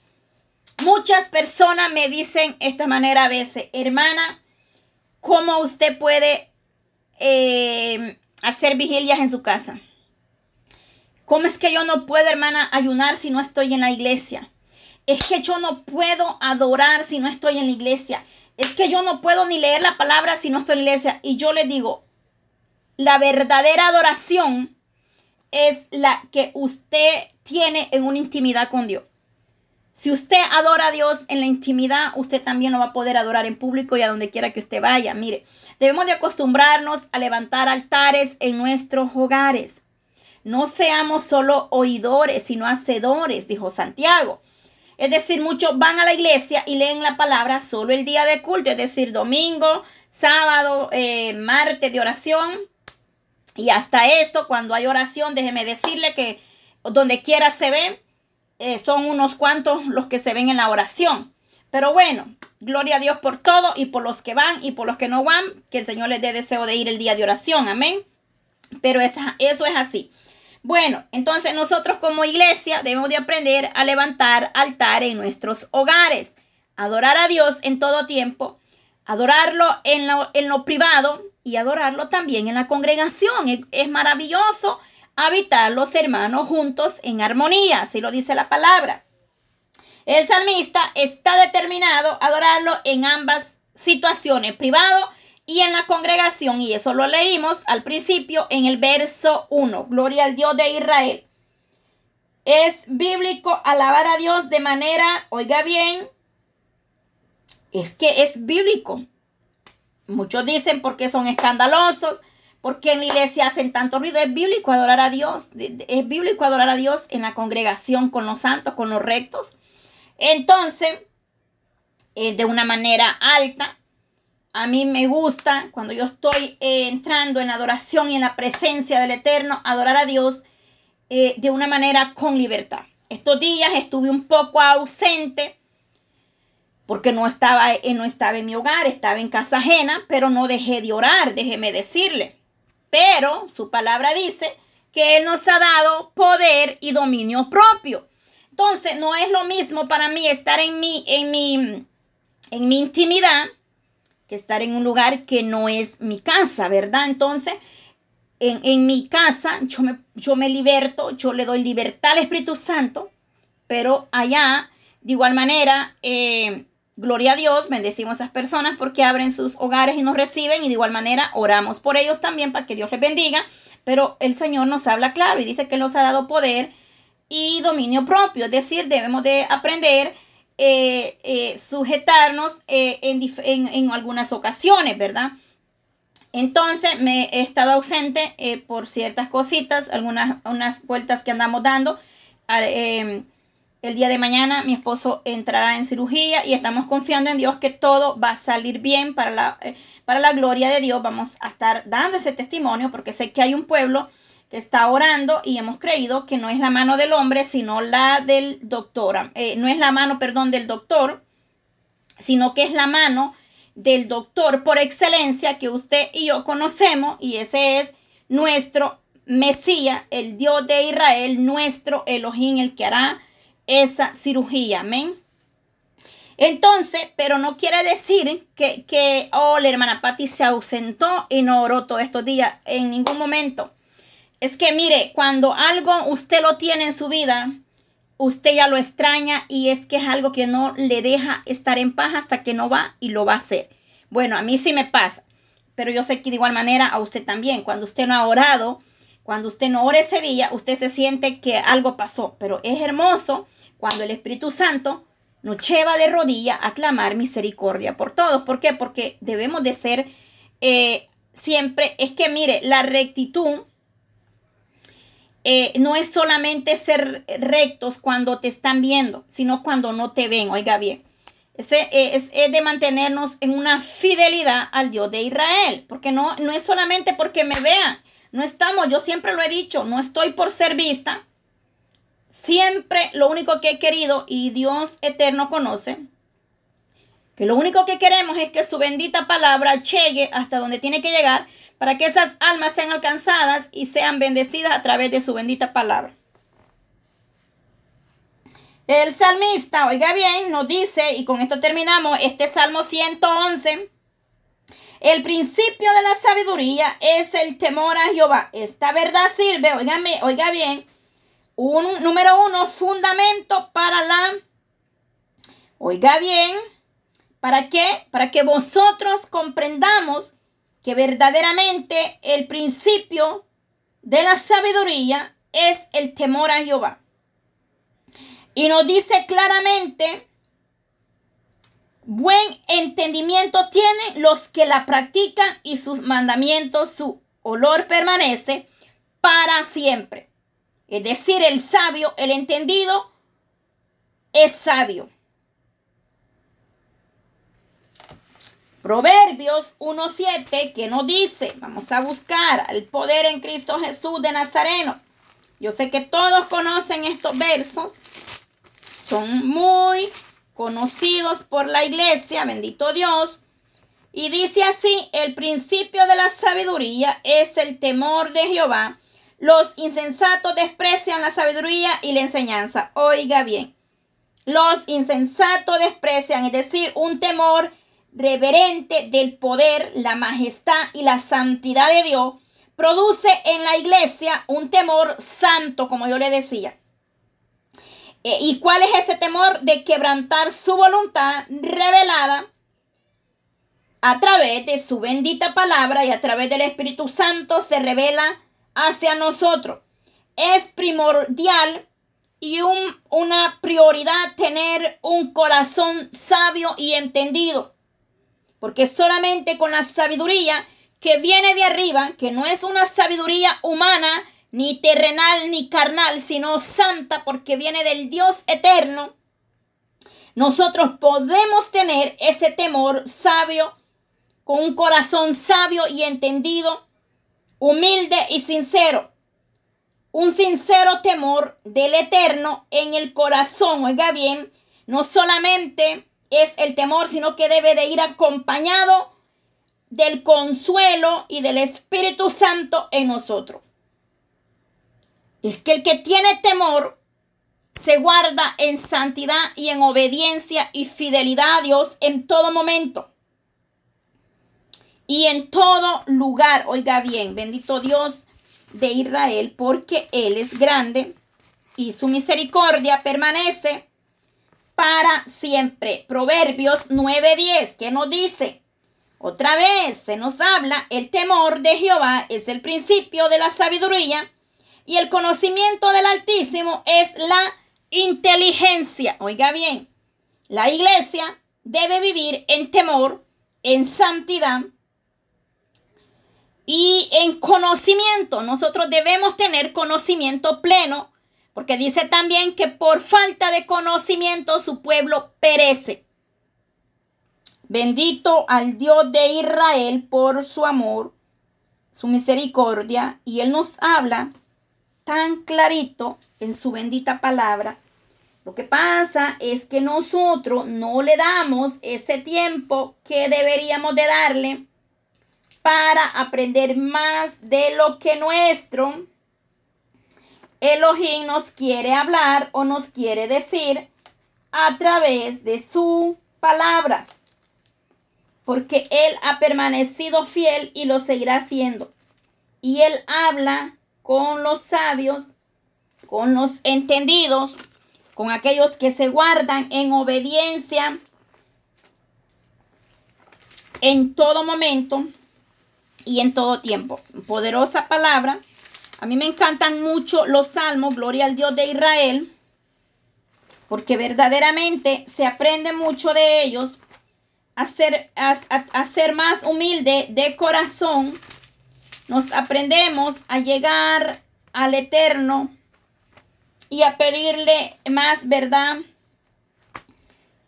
muchas personas me dicen esta manera a veces, hermana, ¿cómo usted puede eh, hacer vigilias en su casa? ¿Cómo es que yo no puedo, hermana, ayunar si no estoy en la iglesia? Es que yo no puedo adorar si no estoy en la iglesia. Es que yo no puedo ni leer la palabra si no estoy en la iglesia. Y yo le digo, la verdadera adoración es la que usted tiene en una intimidad con Dios. Si usted adora a Dios en la intimidad, usted también lo va a poder adorar en público y a donde quiera que usted vaya. Mire, debemos de acostumbrarnos a levantar altares en nuestros hogares. No seamos solo oidores, sino hacedores, dijo Santiago. Es decir, muchos van a la iglesia y leen la palabra solo el día de culto, es decir, domingo, sábado, eh, martes de oración, y hasta esto, cuando hay oración, déjeme decirle que donde quiera se ve, eh, son unos cuantos los que se ven en la oración. Pero bueno, gloria a Dios por todo y por los que van y por los que no van, que el Señor les dé deseo de ir el día de oración, amén. Pero eso es así. Bueno, entonces nosotros como iglesia debemos de aprender a levantar altar en nuestros hogares, adorar a Dios en todo tiempo, adorarlo en lo, en lo privado y adorarlo también en la congregación. Es, maravilloso habitar los hermanos juntos en armonía, así lo dice la palabra. El salmista está determinado a adorarlo en ambas situaciones, privado y en la congregación, y eso lo leímos al principio en el verso 1. Gloria al Dios de Israel. Es bíblico alabar a Dios de manera, oiga bien, es que es bíblico. Muchos dicen porque son escandalosos, porque en la iglesia hacen tanto ruido. Es bíblico adorar a Dios. Es bíblico adorar a Dios en la congregación con los santos, con los rectos. Entonces, eh, de una manera alta, a mí me gusta cuando yo estoy eh, entrando en adoración y en la presencia del Eterno, adorar a Dios eh, de una manera con libertad. Estos días estuve un poco ausente porque no estaba, eh, no estaba en mi hogar, estaba en casa ajena, pero no dejé de orar, déjeme decirle. Pero su palabra dice que Él nos ha dado poder y dominio propio. Entonces, no es lo mismo para mí estar en mi, en mi, en mi intimidad que estar en un lugar que no es mi casa, ¿verdad? Entonces, en, mi casa yo me, yo me liberto, yo le doy libertad al Espíritu Santo, pero allá, de igual manera, eh, gloria a Dios, bendecimos a esas personas porque abren sus hogares y nos reciben y de igual manera oramos por ellos también para que Dios les bendiga, pero el Señor nos habla claro y dice que nos ha dado poder y dominio propio, es decir, debemos de aprender eh, eh, sujetarnos eh, en, algunas ocasiones, ¿verdad? Entonces me he estado ausente por ciertas cositas, algunas unas vueltas que andamos dando. Em, el día de mañana mi esposo entrará en cirugía y estamos confiando en Dios que todo va a salir bien para la, para la gloria de Dios. Vamos a estar dando ese testimonio porque sé que hay un pueblo que está orando y hemos creído que no es la mano del hombre, sino la del doctor. Eh, no es la mano, perdón, del doctor, sino que es la mano del doctor por excelencia que usted y yo conocemos y ese es nuestro Mesías, el Dios de Israel, nuestro Elohim, el que hará esa cirugía. Amén. Entonces, pero no quiere decir que, que, oh, la hermana Patti se ausentó y no oró todos estos días en ningún momento. Es que mire, cuando algo usted lo tiene en su vida, usted ya lo extraña y es que es algo que no le deja estar en paz hasta que no va y lo va a hacer. Bueno, a mí sí me pasa, pero yo sé que de igual manera a usted también. Cuando usted no ha orado, cuando usted no ora ese día, usted se siente que algo pasó, pero es hermoso cuando el Espíritu Santo nos lleva de rodilla a clamar misericordia por todos. ¿Por qué? Porque debemos de ser eh, siempre, es que mire, la rectitud eh, no es solamente ser rectos cuando te están viendo, sino cuando no te ven, oiga bien. Eh, es, es, de mantenernos en una fidelidad al Dios de Israel, porque no, no es solamente porque me vean, no estamos, yo siempre lo he dicho, no estoy por ser vista, siempre lo único que he querido y Dios eterno conoce, que lo único que queremos es que su bendita palabra llegue hasta donde tiene que llegar para que esas almas sean alcanzadas y sean bendecidas a través de su bendita palabra. El salmista, oiga bien, nos dice, y con esto terminamos, este Salmo 111, el principio de la sabiduría es el temor a Jehová. Esta verdad sirve, oígame, oiga bien, un número uno, fundamento para la, oiga bien, ¿para qué? Para que vosotros comprendamos que verdaderamente el principio de la sabiduría es el temor a Jehová. Y nos dice claramente, buen entendimiento tienen los que la practican y sus mandamientos, su olor permanece para siempre. Es decir, el sabio, el entendido, es sabio. Proverbios 1.7 que nos dice, vamos a buscar el poder en Cristo Jesús de Nazareno. Yo sé que todos conocen estos versos, son muy conocidos por la iglesia, bendito Dios. Y dice así, el principio de la sabiduría es el temor de Jehová. Los insensatos desprecian la sabiduría y la enseñanza. Oiga bien, los insensatos desprecian, es decir, un temor reverente del poder, la majestad y la santidad de Dios, produce en la iglesia un temor santo, como yo le decía. Eh, ¿Y cuál es ese temor? De quebrantar su voluntad revelada a través de su bendita palabra y a través del Espíritu Santo se revela hacia nosotros. Es primordial y una prioridad tener un corazón sabio y entendido. Porque solamente con la sabiduría que viene de arriba, que no es una sabiduría humana, ni terrenal, ni carnal, sino santa, porque viene del Dios eterno, nosotros podemos tener ese temor sabio, con un corazón sabio y entendido, humilde y sincero. Un sincero temor del eterno en el corazón, oiga bien, no solamente es el temor, sino que debe de ir acompañado del consuelo y del Espíritu Santo en nosotros. Es que el que tiene temor se guarda en santidad y en obediencia y fidelidad a Dios en todo momento. y en todo lugar. Oiga bien, bendito Dios de Israel, porque Él es grande y su misericordia permanece para siempre. Proverbios 9:10, ¿qué nos dice? Otra vez se nos habla, el temor de Jehová es el principio de la sabiduría y el conocimiento del Altísimo es la inteligencia. Oiga bien, la iglesia debe vivir en temor, en santidad y en conocimiento. Nosotros debemos tener conocimiento pleno, porque dice también que por falta de conocimiento su pueblo perece. Bendito al Dios de Israel por su amor, su misericordia, y Él nos habla tan clarito en su bendita palabra. Lo que pasa es que nosotros no le damos ese tiempo que deberíamos de darle para aprender más de lo que nuestro Elohim nos quiere hablar o nos quiere decir a través de su palabra porque Él ha permanecido fiel y lo seguirá haciendo. Y Él habla con los sabios, con los entendidos, con aquellos que se guardan en obediencia en todo momento y en todo tiempo. Poderosa palabra. A mí me encantan mucho los salmos, gloria al Dios de Israel, porque verdaderamente se aprende mucho de ellos a ser, a, ser más humilde de corazón, nos aprendemos a llegar al eterno y a pedirle más verdad,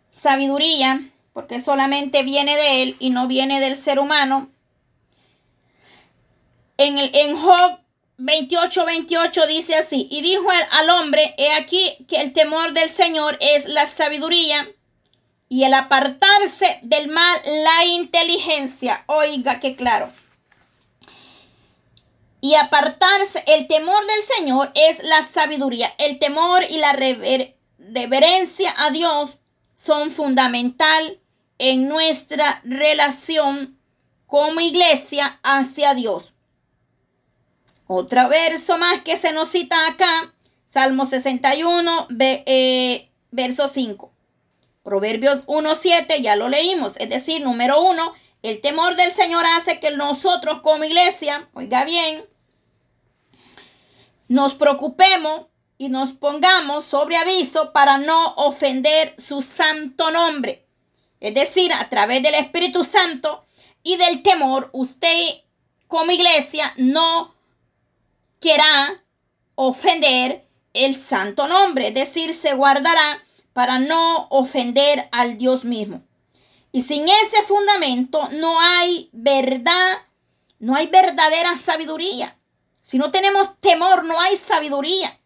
sabiduría, porque solamente viene de él y no viene del ser humano. En, el, en Job 28, 28 dice así, y dijo al hombre, he aquí que el temor del Señor es la sabiduría y el apartarse del mal, la inteligencia. Oiga, qué claro. Y apartarse, el temor del Señor es la sabiduría. El temor y la reverencia a Dios son fundamental en nuestra relación como iglesia hacia Dios. Otro verso más que se nos cita acá, Salmo 61, eh, verso 5. Proverbios 1.7 ya lo leímos, es decir, número uno, el temor del Señor hace que nosotros como iglesia, oiga bien, nos preocupemos y nos pongamos sobre aviso para no ofender su santo nombre. Es decir, a través del Espíritu Santo y del temor, usted como iglesia no quiera ofender el santo nombre. Es decir, se guardará para no ofender al Dios mismo. Y sin ese fundamento no hay verdad, no hay verdadera sabiduría. Si no tenemos temor, no hay sabiduría.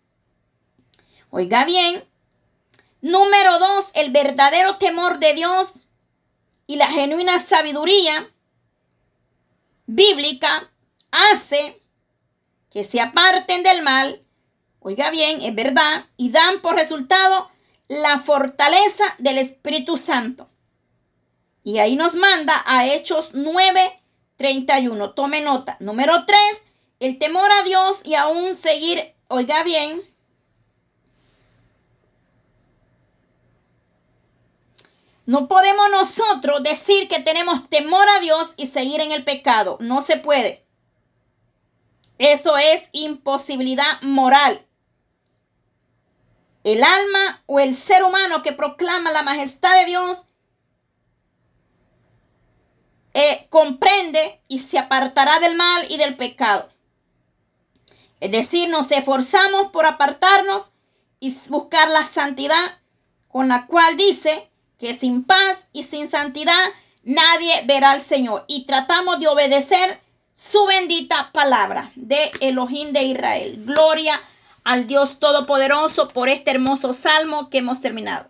Oiga bien, número dos, el verdadero temor de Dios y la genuina sabiduría bíblica hace que se aparten del mal, oiga bien, es verdad, y dan por resultado la fortaleza del Espíritu Santo. Y ahí nos manda a Hechos 9, 31. Tome nota. Número 3, el temor a Dios y aún seguir, oiga bien, No podemos nosotros decir que tenemos temor a Dios y seguir en el pecado. No se puede. Eso es imposibilidad moral el alma o el ser humano que proclama la majestad de Dios eh, comprende y se apartará del mal y del pecado. Es decir, nos esforzamos por apartarnos y buscar la santidad con la cual dice que sin paz y sin santidad nadie verá al Señor. Y tratamos de obedecer su bendita palabra de Elohim de Israel. Gloria al Dios Todopoderoso por este hermoso salmo que hemos terminado.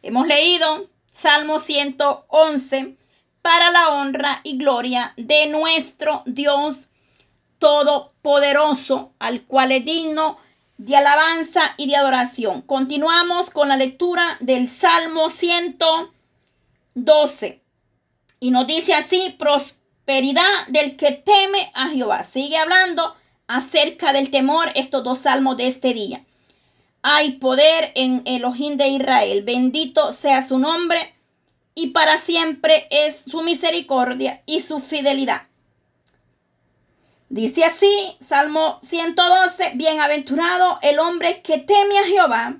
Hemos leído Salmo 111 para la honra y gloria de nuestro Dios Todopoderoso, al cual es digno de alabanza y de adoración. Continuamos con la lectura del Salmo 112. Y nos dice así, prosperidad del que teme a Jehová. Sigue hablando acerca del temor estos dos salmos de este día. Hay poder en Elohim de Israel. Bendito sea su nombre y para siempre es su misericordia y su fidelidad. Dice así, Salmo 112, bienaventurado el hombre que teme a Jehová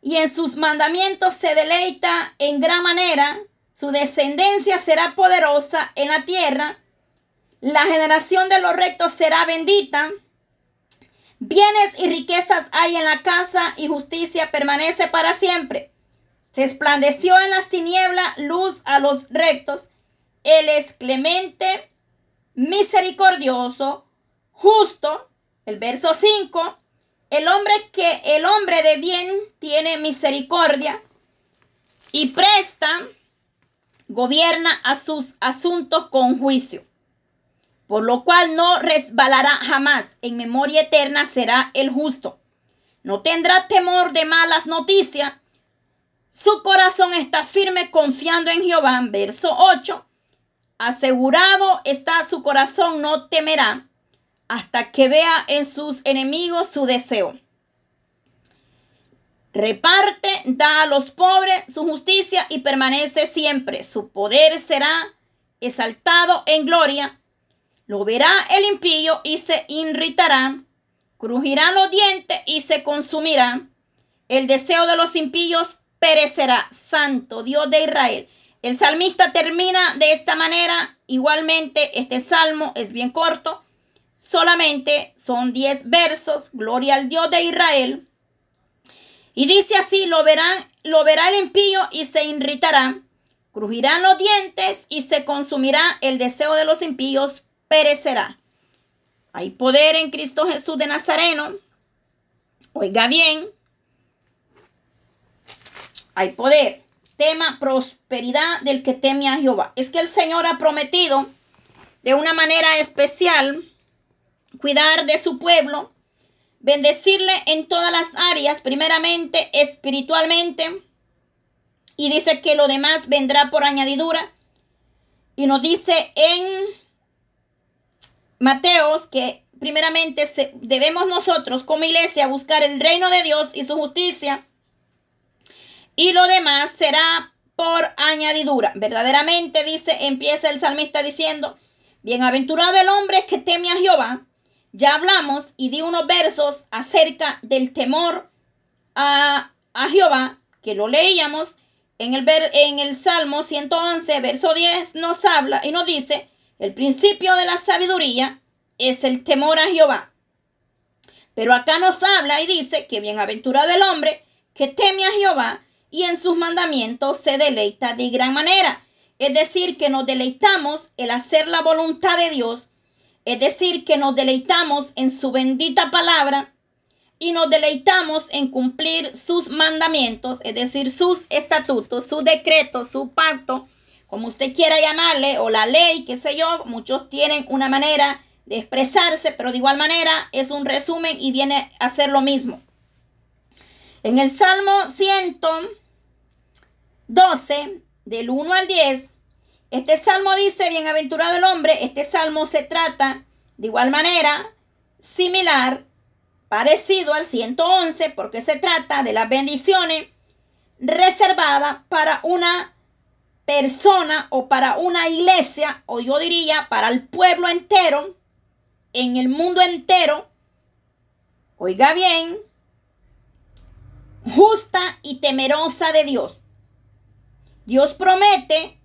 y en sus mandamientos se deleita en gran manera, su descendencia será poderosa en la tierra, la generación de los rectos será bendita, bienes y riquezas hay en la casa y justicia permanece para siempre. Resplandeció en las tinieblas luz a los rectos, él es clemente misericordioso, justo, el verso 5, el hombre que el hombre de bien tiene misericordia y presta, gobierna a sus asuntos con juicio, por lo cual no resbalará jamás, en memoria eterna será el justo. No tendrá temor de malas noticias. Su corazón está firme confiando en Jehová. Verso 8. Asegurado está su corazón, no temerá hasta que vea en sus enemigos su deseo. Reparte, da a los pobres su justicia y permanece siempre. Su poder será exaltado en gloria. Lo verá el impío y se irritará. Crujirán los dientes y se consumirá. El deseo de los impíos perecerá. Santo Dios de Israel. El salmista termina de esta manera. Igualmente, este salmo es bien corto. Solamente son 10 versos. Gloria al Dios de Israel. Y dice así, lo, verán, lo verá el impío y se irritará. Crujirán los dientes y se consumirá. El deseo de los impíos perecerá. Hay poder en Cristo Jesús de Nazareno. Oiga bien. Hay poder tema prosperidad del que teme a Jehová. Es que el Señor ha prometido de una manera especial cuidar de su pueblo, bendecirle en todas las áreas, primeramente espiritualmente, y dice que lo demás vendrá por añadidura. Y nos dice en Mateos que primeramente debemos nosotros como iglesia buscar el reino de Dios y su justicia y lo demás será por añadidura. Verdaderamente dice, empieza el salmista diciendo, bienaventurado el hombre que teme a Jehová. Ya hablamos y di unos versos acerca del temor a, a Jehová, que lo leíamos en el, en el Salmo 111, verso 10, nos habla y nos dice, el principio de la sabiduría es el temor a Jehová. Pero acá nos habla y dice que bienaventurado el hombre que teme a Jehová y en sus mandamientos se deleita de gran manera. Es decir, que nos deleitamos el hacer la voluntad de Dios. Es decir, que nos deleitamos en su bendita palabra y nos deleitamos en cumplir sus mandamientos, es decir, sus estatutos, su decreto, su pacto, como usted quiera llamarle, o la ley, qué sé yo. Muchos tienen una manera de expresarse, pero de igual manera es un resumen y viene a ser lo mismo. En el Salmo 100 12, del 1 al 10, este salmo dice, bienaventurado el hombre, este salmo se trata de igual manera, similar, parecido al 111, porque se trata de las bendiciones reservadas para una persona o para una iglesia, o yo diría para el pueblo entero, en el mundo entero. Oiga bien, justa y temerosa de Dios. Dios promete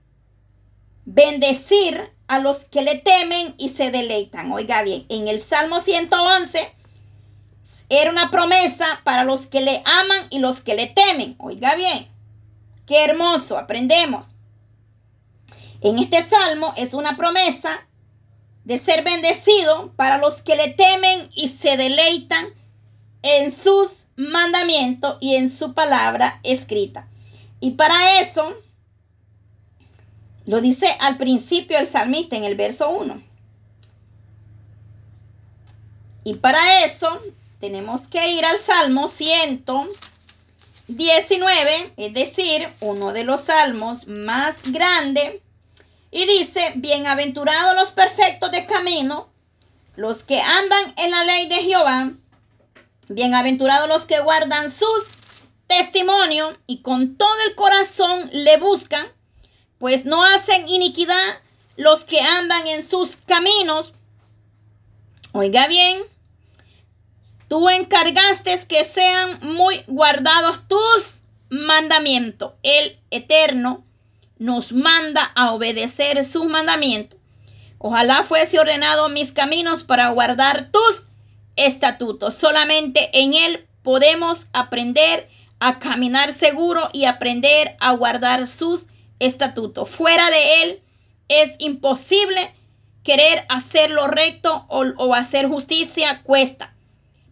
bendecir a los que le temen y se deleitan. Oiga bien, en el Salmo 111 era una promesa para los que le aman y los que le temen. Oiga bien, qué hermoso, aprendemos. En este salmo es una promesa de ser bendecido para los que le temen y se deleitan en sus mandamientos y en su palabra escrita. Y para eso lo dice al principio el salmista en el verso 1. Y para eso tenemos que ir al Salmo 119, es decir, uno de los salmos más grandes, Y dice, bienaventurados los perfectos de camino, los que andan en la ley de Jehová, bienaventurados los que guardan sus testimonios y con todo el corazón le buscan, pues no hacen iniquidad los que andan en sus caminos. Oiga bien, tú encargaste que sean muy guardados tus mandamientos. El Eterno nos manda a obedecer sus mandamientos. Ojalá fuese ordenado mis caminos para guardar tus estatutos. Solamente en Él podemos aprender a caminar seguro y aprender a guardar sus estatutos. Fuera de Él es imposible querer hacer lo recto o, o hacer justicia, cuesta.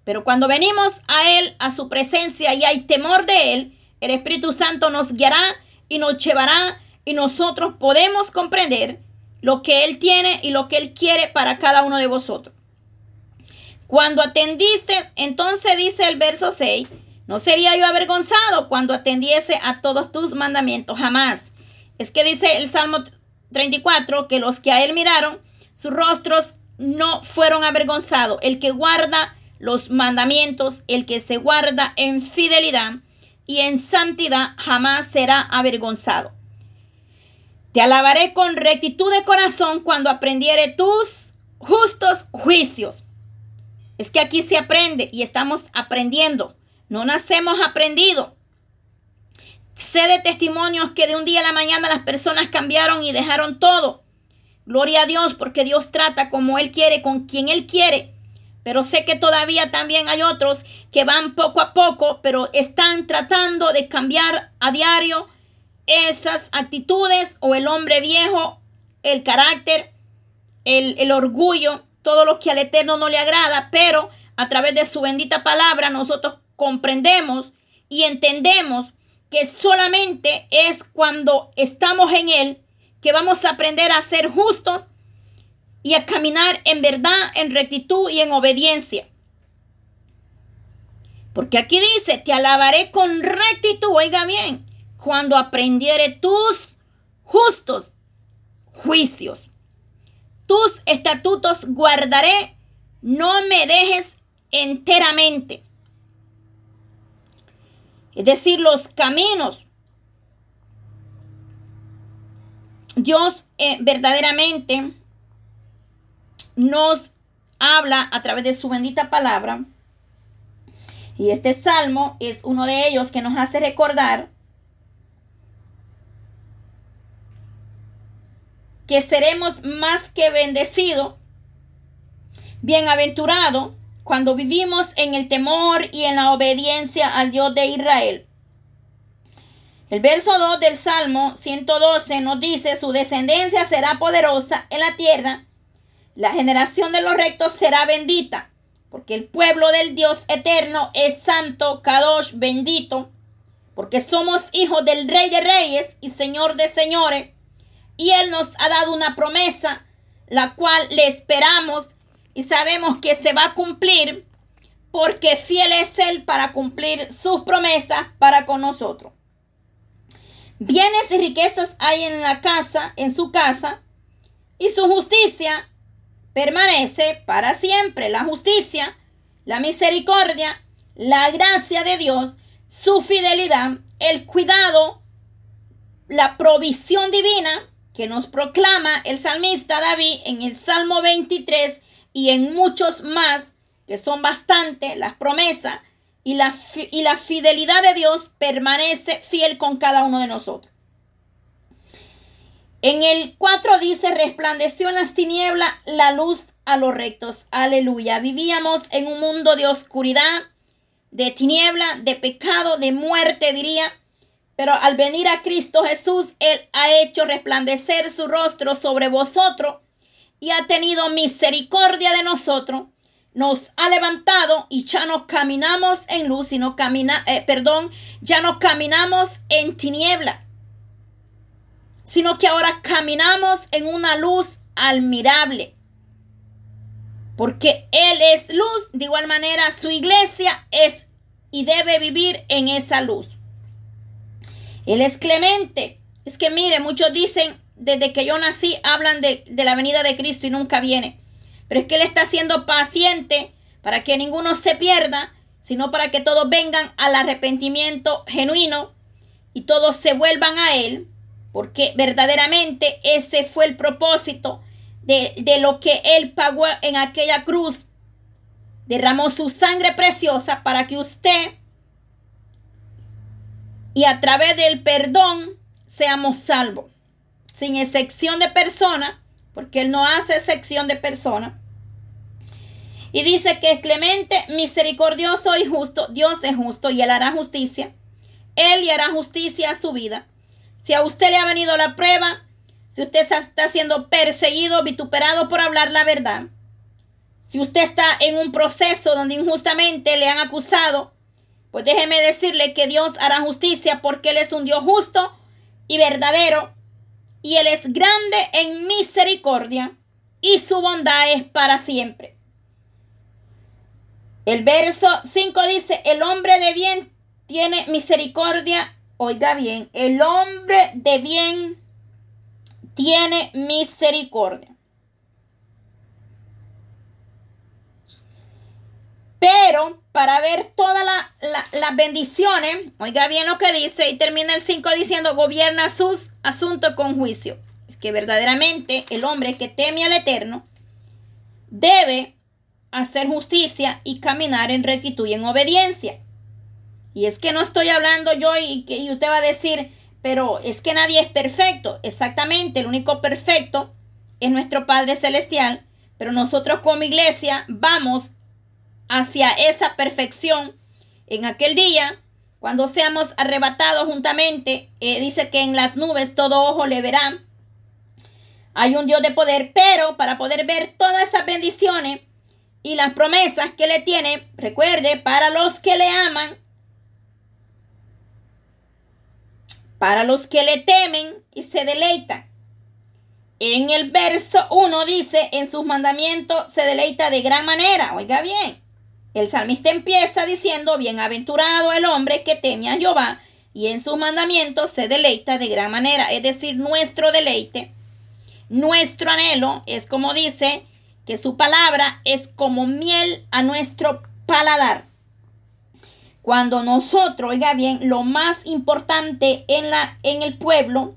Pero cuando venimos a Él, a su presencia y hay temor de Él, el Espíritu Santo nos guiará y nos llevará y nosotros podemos comprender lo que Él tiene y lo que Él quiere para cada uno de vosotros. Cuando atendiste, entonces dice el verso 6, no sería yo avergonzado cuando atendiese a todos tus mandamientos, jamás. Es que dice el Salmo 34 que los que a Él miraron, sus rostros no fueron avergonzados. El que guarda los mandamientos, el que se guarda en fidelidad y en santidad, jamás será avergonzado. Te alabaré con rectitud de corazón cuando aprendiere tus justos juicios. Es que aquí se aprende y estamos aprendiendo. No nacemos aprendido. Sé de testimonios que de un día a la mañana las personas cambiaron y dejaron todo. Gloria a Dios porque Dios trata como Él quiere, con quien Él quiere. Pero sé que todavía también hay otros que van poco a poco, pero están tratando de cambiar a diario esas actitudes o el hombre viejo, el carácter, el, el orgullo, todo lo que al Eterno no le agrada, pero a través de su bendita palabra nosotros comprendemos y entendemos que solamente es cuando estamos en Él que vamos a aprender a ser justos y a caminar en verdad, en rectitud y en obediencia. Porque aquí dice, te alabaré con rectitud, oiga bien, cuando aprendiere tus justos juicios. Tus estatutos guardaré, no me dejes enteramente. Es decir, los caminos. Dios eh, verdaderamente nos habla a través de su bendita palabra. Y este salmo es uno de ellos que nos hace recordar que seremos más que bendecidos, bienaventurados, cuando vivimos en el temor y en la obediencia al Dios de Israel. El verso 2 del Salmo 112 nos dice, su descendencia será poderosa en la tierra, la generación de los rectos será bendita, porque el pueblo del Dios eterno es santo, Kadosh, bendito, porque somos hijos del Rey de Reyes y Señor de Señores y Él nos ha dado una promesa, la cual le esperamos y sabemos que se va a cumplir porque fiel es Él para cumplir sus promesas para con nosotros. Bienes y riquezas hay en la casa, en su casa, y su justicia permanece para siempre. La justicia, la misericordia, la gracia de Dios, su fidelidad, el cuidado, la provisión divina que nos proclama el salmista David en el Salmo 23 y en muchos más, que son bastante, las promesas y la, y la fidelidad de Dios permanece fiel con cada uno de nosotros. En el 4 dice, resplandeció en las tinieblas la luz a los rectos. Aleluya. Vivíamos en un mundo de oscuridad, de tiniebla, de pecado, de muerte, diría. Pero al venir a Cristo Jesús, Él ha hecho resplandecer su rostro sobre vosotros y ha tenido misericordia de nosotros. Nos ha levantado y ya no caminamos en luz, sino camina, eh, perdón, ya no caminamos en tiniebla, sino que ahora caminamos en una luz admirable. Porque Él es luz, de igual manera su iglesia es y debe vivir en esa luz. Él es clemente. Es que mire, muchos dicen, desde que yo nací, hablan de, de la venida de Cristo y nunca viene. Pero es que Él está siendo paciente para que ninguno se pierda, sino para que todos vengan al arrepentimiento genuino y todos se vuelvan a Él, porque verdaderamente ese fue el propósito de, de lo que Él pagó en aquella cruz. Derramó su sangre preciosa para que usted y a través del perdón seamos salvos, sin excepción de persona, porque Él no hace excepción de persona. Y dice que es clemente, misericordioso y justo. Dios es justo y Él hará justicia. Él y hará justicia a su vida. Si a usted le ha venido la prueba, si usted está siendo perseguido, vituperado por hablar la verdad, si usted está en un proceso donde injustamente le han acusado, pues déjeme decirle que Dios hará justicia porque Él es un Dios justo y verdadero y Él es grande en misericordia y su bondad es para siempre. El verso 5 dice, el hombre de bien tiene misericordia. Oiga bien, el hombre de bien tiene misericordia. Pero para ver todas las bendiciones, oiga bien lo que dice y termina el 5 diciendo, gobierna sus asuntos con juicio. Es que verdaderamente el hombre que teme al Eterno debe hacer justicia y caminar en rectitud y en obediencia. Y es que no estoy hablando yo y, que usted va a decir, pero es que nadie es perfecto. Exactamente, el único perfecto es nuestro Padre Celestial, pero nosotros como iglesia vamos hacia esa perfección en aquel día, cuando seamos arrebatados juntamente, eh, dice que en las nubes todo ojo le verá. Hay un Dios de poder, pero para poder ver todas esas bendiciones y las promesas que le tiene, recuerde, para los que le aman, para los que le temen y se deleitan. En el verso 1 dice, en sus mandamientos se deleita de gran manera. Oiga bien, el salmista empieza diciendo, bienaventurado el hombre que teme a Jehová y en sus mandamientos se deleita de gran manera. Es decir, nuestro deleite, nuestro anhelo es como dice que su palabra es como miel a nuestro paladar. Cuando nosotros, oiga bien, lo más importante en, la, en el pueblo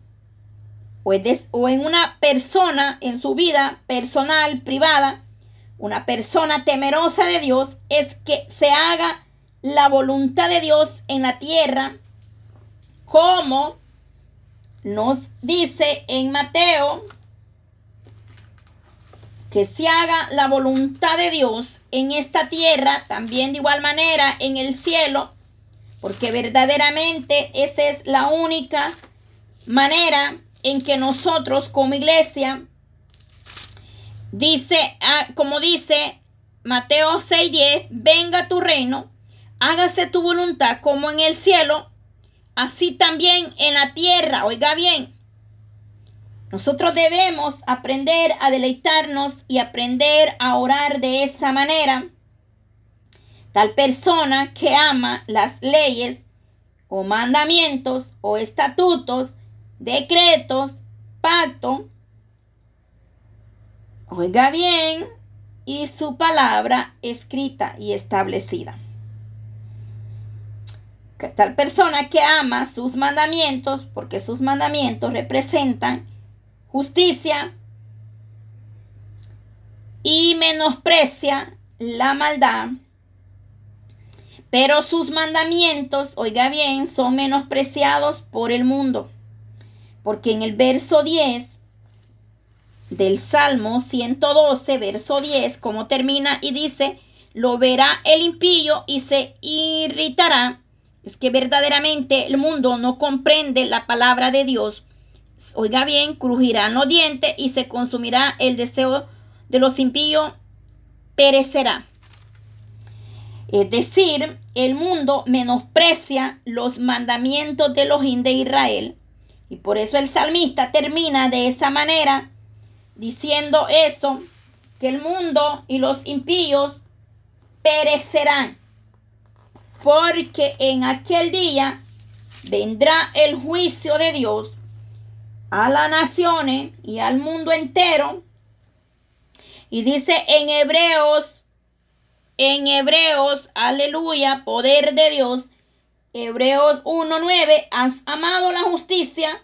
o, o en una persona en su vida personal, privada, una persona temerosa de Dios es que se haga la voluntad de Dios en la tierra, como nos dice en Mateo, que se haga la voluntad de Dios en esta tierra, también de igual manera en el cielo, porque verdaderamente esa es la única manera en que nosotros como iglesia Dice, ah, como dice Mateo 6:10, venga tu reino, hágase tu voluntad como en el cielo, así también en la tierra. Oiga bien, nosotros debemos aprender a deleitarnos y aprender a orar de esa manera. Tal persona que ama las leyes o mandamientos o estatutos, decretos, pacto, Oiga bien, y su palabra escrita y establecida. Que tal persona que ama sus mandamientos, porque sus mandamientos representan justicia y menosprecia la maldad. Pero sus mandamientos, oiga bien, son menospreciados por el mundo. Porque en el verso 10 del Salmo 112, verso 10, como termina y dice, lo verá el impío y se irritará. Es que verdaderamente el mundo no comprende la palabra de Dios. Oiga bien, crujirán los dientes y se consumirá el deseo de los impíos, perecerá. Es decir, el mundo menosprecia los mandamientos de los de Israel. Y por eso el salmista termina de esa manera diciendo eso, que el mundo y los impíos perecerán, porque en aquel día vendrá el juicio de Dios a las naciones y al mundo entero. Y dice en Hebreos, en Hebreos, aleluya, poder de Dios, Hebreos 1.9, has amado la justicia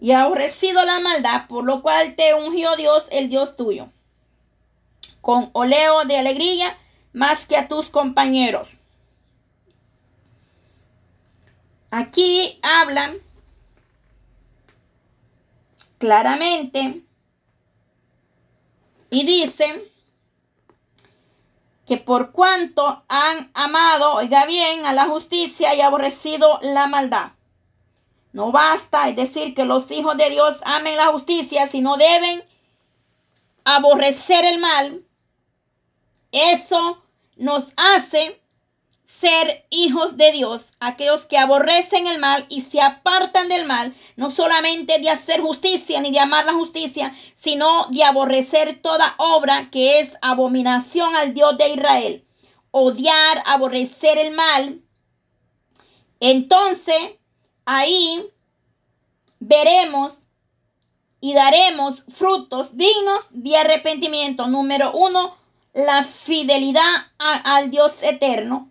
y aborrecido la maldad, por lo cual te ungió Dios, el Dios tuyo, con oleo de alegría más que a tus compañeros. Aquí hablan claramente y dicen que por cuanto han amado, oiga bien, a la justicia y aborrecido la maldad. No basta, es decir, que los hijos de Dios amen la justicia, sino deben aborrecer el mal. Eso nos hace ser hijos de Dios, aquellos que aborrecen el mal y se apartan del mal, no solamente de hacer justicia ni de amar la justicia, sino de aborrecer toda obra que es abominación al Dios de Israel. Odiar, aborrecer el mal. Entonces, ahí veremos y daremos frutos dignos de arrepentimiento. Número uno, la fidelidad al Dios eterno.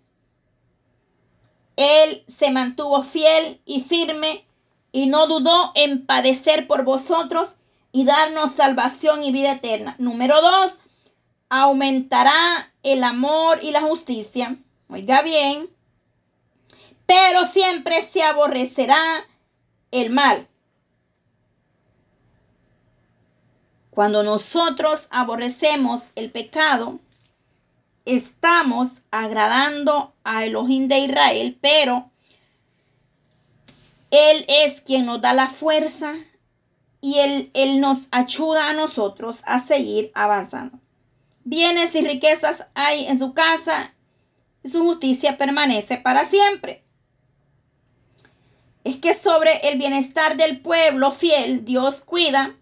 Él se mantuvo fiel y firme y no dudó en padecer por vosotros y darnos salvación y vida eterna. Número dos, aumentará el amor y la justicia. Oiga bien, pero siempre se aborrecerá el mal. Cuando nosotros aborrecemos el pecado, estamos agradando a Elohim de Israel, pero Él es quien nos da la fuerza y Él, él nos ayuda a nosotros a seguir avanzando. Bienes y riquezas hay en su casa y su justicia permanece para siempre es que sobre el bienestar del pueblo fiel Dios cuida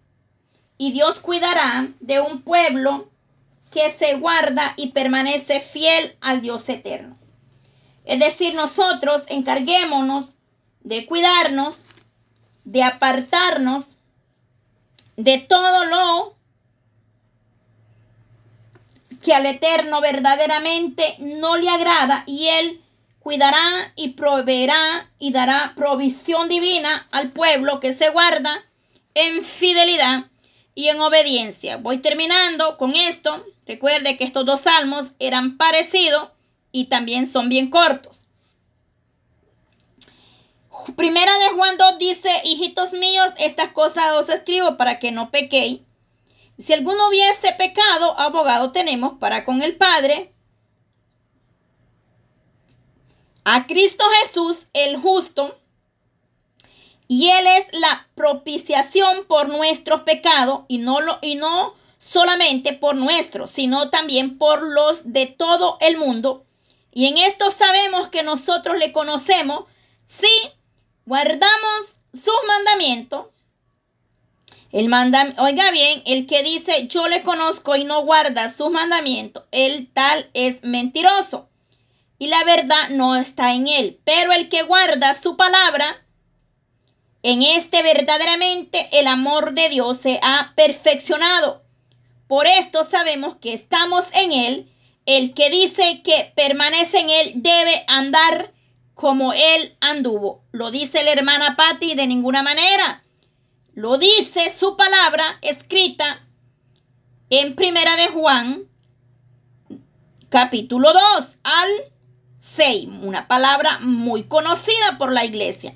y Dios cuidará de un pueblo que se guarda y permanece fiel al Dios eterno. Es decir, nosotros encarguémonos de cuidarnos, de apartarnos de todo lo que al Eterno verdaderamente no le agrada y Él cuidará y proveerá y dará provisión divina al pueblo que se guarda en fidelidad y en obediencia. Voy terminando con esto. Recuerde que estos dos salmos eran parecidos y también son bien cortos. Primera de Juan 2 dice, hijitos míos, estas cosas os escribo para que no pequéis. Si alguno hubiese pecado, abogado tenemos para con el Padre, a Cristo Jesús el justo, y Él es la propiciación por nuestros pecados, y no, lo, y no solamente por nuestros, sino también por los de todo el mundo. Y en esto sabemos que nosotros le conocemos si guardamos sus mandamientos. El manda, oiga bien, el que dice yo le conozco y no guarda sus mandamientos, el tal es mentiroso y la verdad no está en él. Pero el que guarda su palabra, en este verdaderamente el amor de Dios se ha perfeccionado. Por esto sabemos que estamos en él. El que dice que permanece en él debe andar como él anduvo. Lo dice la hermana Patti de ninguna manera. Lo dice su palabra escrita en Primera de Juan, capítulo 2, al una palabra muy conocida por la iglesia.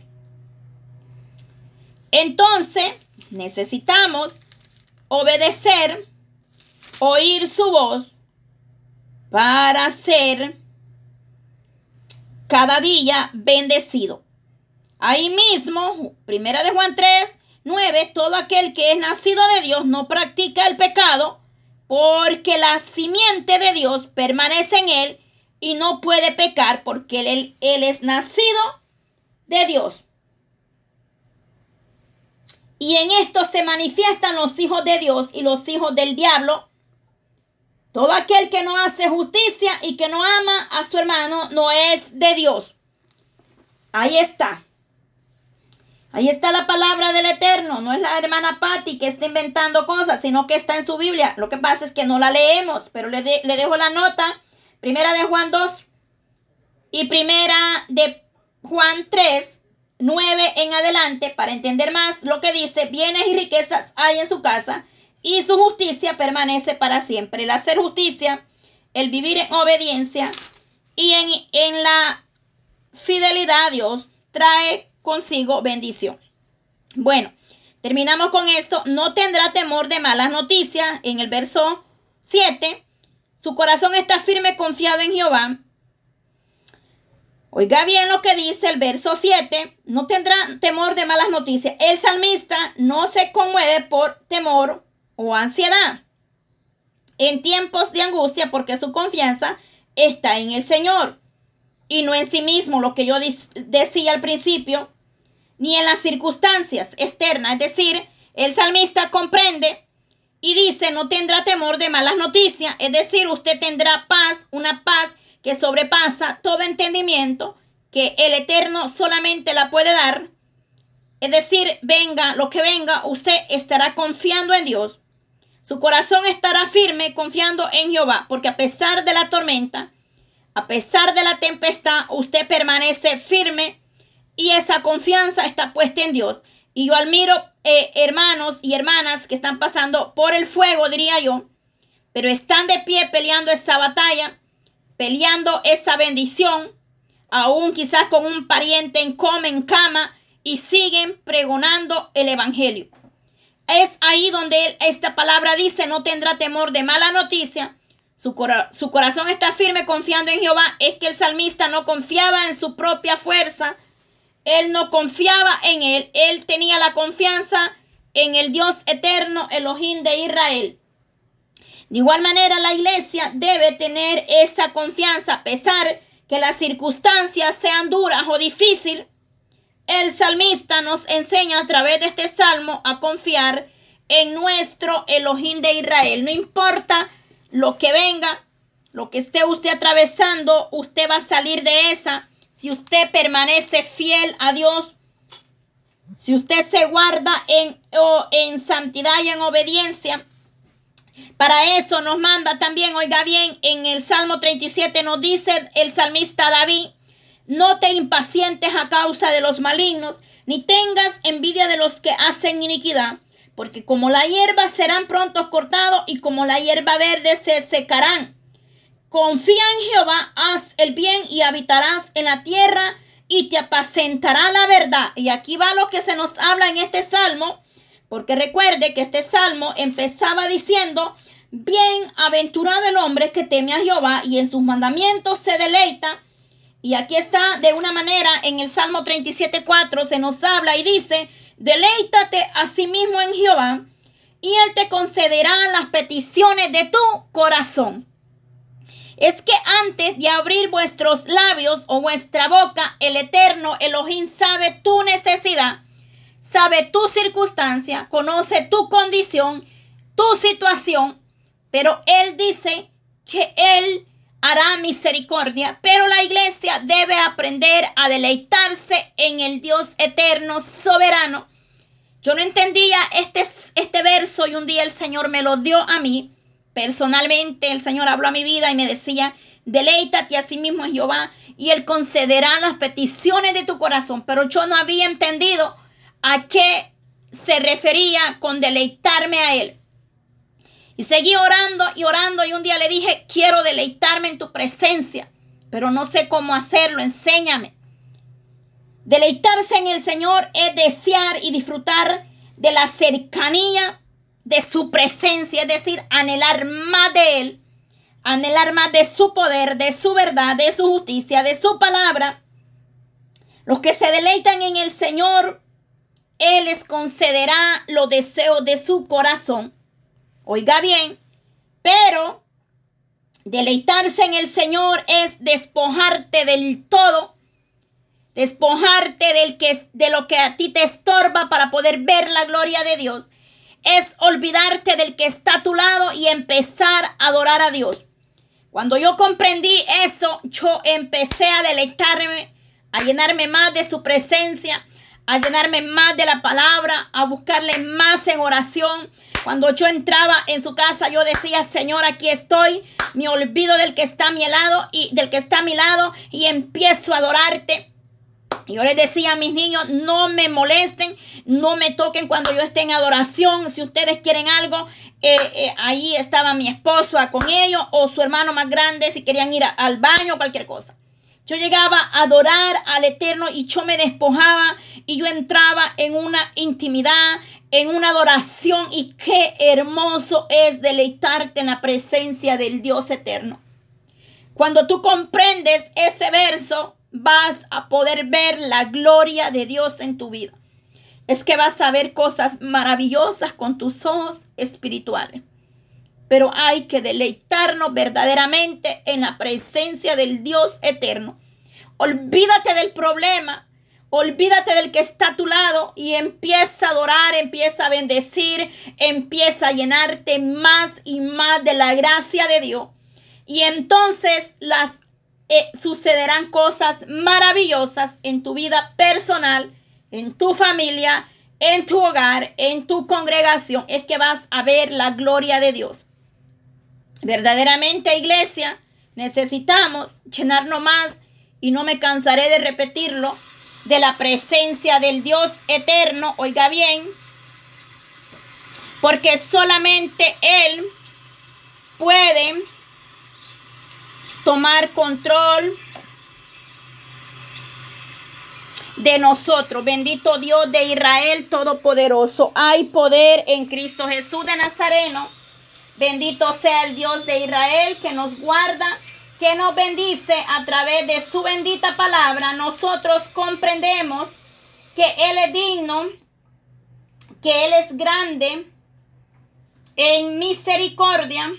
Entonces, necesitamos obedecer, oír su voz para ser cada día bendecido. Ahí mismo, primera de Juan 3, 9, todo aquel que es nacido de Dios no practica el pecado, porque la simiente de Dios permanece en él y no puede pecar porque él, es nacido de Dios. Y en esto se manifiestan los hijos de Dios y los hijos del diablo. Todo aquel que no hace justicia y que no ama a su hermano no es de Dios. Ahí está. Ahí está la palabra del Eterno. No es la hermana Patty que está inventando cosas, sino que está en su Biblia. Lo que pasa es que no la leemos, pero le dejo la nota. Primera de Juan 2 y primera de Juan 3, 9 en adelante, para entender más lo que dice, bienes y riquezas hay en su casa y su justicia permanece para siempre. El hacer justicia, el vivir en obediencia y en, en la fidelidad a Dios trae consigo bendición. Bueno, terminamos con esto. No tendrá temor de malas noticias. En el verso 7, su corazón está firme, confiado en Jehová. Oiga bien lo que dice el verso 7. No tendrá temor de malas noticias. El salmista no se conmueve por temor o ansiedad en tiempos de angustia porque su confianza está en el Señor y no en sí mismo, lo que yo decía al principio, ni en las circunstancias externas. Es decir, el salmista comprende y dice, no tendrá temor de malas noticias. Es decir, usted tendrá paz, una paz que sobrepasa todo entendimiento, que el Eterno solamente la puede dar. Es decir, venga lo que venga, usted estará confiando en Dios. Su corazón estará firme confiando en Jehová, porque a pesar de la tormenta, a pesar de la tempestad, usted permanece firme y esa confianza está puesta en Dios. Y yo admiro eh, hermanos y hermanas que están pasando por el fuego, diría yo, pero están de pie peleando esa batalla, peleando esa bendición, aún quizás con un pariente en coma, en cama, y siguen pregonando el Evangelio. Es ahí donde esta palabra dice, no tendrá temor de mala noticia, su, corazón está firme confiando en Jehová. Es que el salmista no confiaba en su propia fuerza. Él no confiaba en él. Él tenía la confianza en el Dios eterno, Elohim de Israel. De igual manera, la iglesia debe tener esa confianza a pesar que las circunstancias sean duras o difíciles. El salmista nos enseña a través de este salmo a confiar en nuestro Elohim de Israel. No importa lo que venga, lo que esté usted atravesando, usted va a salir de esa. Si usted permanece fiel a Dios, si usted se guarda en, en santidad y en obediencia, para eso nos manda también, oiga bien, en el Salmo 37 nos dice el salmista David, no te impacientes a causa de los malignos, ni tengas envidia de los que hacen iniquidad, porque como la hierba serán pronto cortados y como la hierba verde se secarán. Confía en Jehová, haz el bien y habitarás en la tierra y te apacentará la verdad. Y aquí va lo que se nos habla en este salmo, porque recuerde que este salmo empezaba diciendo, bienaventurado el hombre que teme a Jehová y en sus mandamientos se deleita. Y aquí está de una manera en el Salmo 37.4 se nos habla y dice, Deleítate a sí mismo en Jehová y Él te concederá las peticiones de tu corazón. Es que antes de abrir vuestros labios o vuestra boca, el eterno Elohim sabe tu necesidad, sabe tu circunstancia, conoce tu condición, tu situación, pero Él dice que Él hará misericordia, pero la iglesia debe aprender a deleitarse en el Dios eterno, soberano, yo no entendía este, este verso y un día el Señor me lo dio a mí. Personalmente el Señor habló a mi vida y me decía, deleítate a sí mismo en Jehová y Él concederá las peticiones de tu corazón. Pero yo no había entendido a qué se refería con deleitarme a Él. Y seguí orando y orando y un día le dije, quiero deleitarme en tu presencia, pero no sé cómo hacerlo, enséñame. Deleitarse en el Señor es desear y disfrutar de la cercanía de su presencia, es decir, anhelar más de Él, anhelar más de su poder, de su verdad, de su justicia, de su palabra. Los que se deleitan en el Señor, Él les concederá los deseos de su corazón. Oiga bien, pero deleitarse en el Señor es despojarte del todo despojarte del que, de lo que a ti te estorba para poder ver la gloria de Dios, es olvidarte del que está a tu lado y empezar a adorar a Dios. Cuando yo comprendí eso, yo empecé a deleitarme, a llenarme más de su presencia, a llenarme más de la palabra, a buscarle más en oración. Cuando yo entraba en su casa, yo decía, Señor, aquí estoy. Me olvido del que está a mi lado y del que está a mi lado y empiezo a adorarte. Yo les decía a mis niños, no me molesten, no me toquen cuando yo esté en adoración. Si ustedes quieren algo, eh, eh, ahí estaba mi esposo con ellos o su hermano más grande si querían ir al baño o cualquier cosa. Yo llegaba a adorar al Eterno y yo me despojaba y yo entraba en una intimidad, en una adoración y qué hermoso es deleitarte en la presencia del Dios Eterno. Cuando tú comprendes ese verso, vas a poder ver la gloria de Dios en tu vida. Es que vas a ver cosas maravillosas con tus ojos espirituales. Pero hay que deleitarnos verdaderamente en la presencia del Dios eterno. Olvídate del problema. Olvídate del que está a tu lado y empieza a adorar, empieza a bendecir, empieza a llenarte más y más de la gracia de Dios. Y entonces las eh, sucederán cosas maravillosas en tu vida personal, en tu familia, en tu hogar, en tu congregación. Es que vas a ver la gloria de Dios. Verdaderamente, iglesia, necesitamos llenarnos más, y no me cansaré de repetirlo, de la presencia del Dios eterno. Oiga bien, porque solamente Él puede tomar control de nosotros. Bendito Dios de Israel Todopoderoso. Hay poder en Cristo Jesús de Nazareno. Bendito sea el Dios de Israel que nos guarda, que nos bendice a través de su bendita palabra. Nosotros comprendemos que Él es digno, que Él es grande en misericordia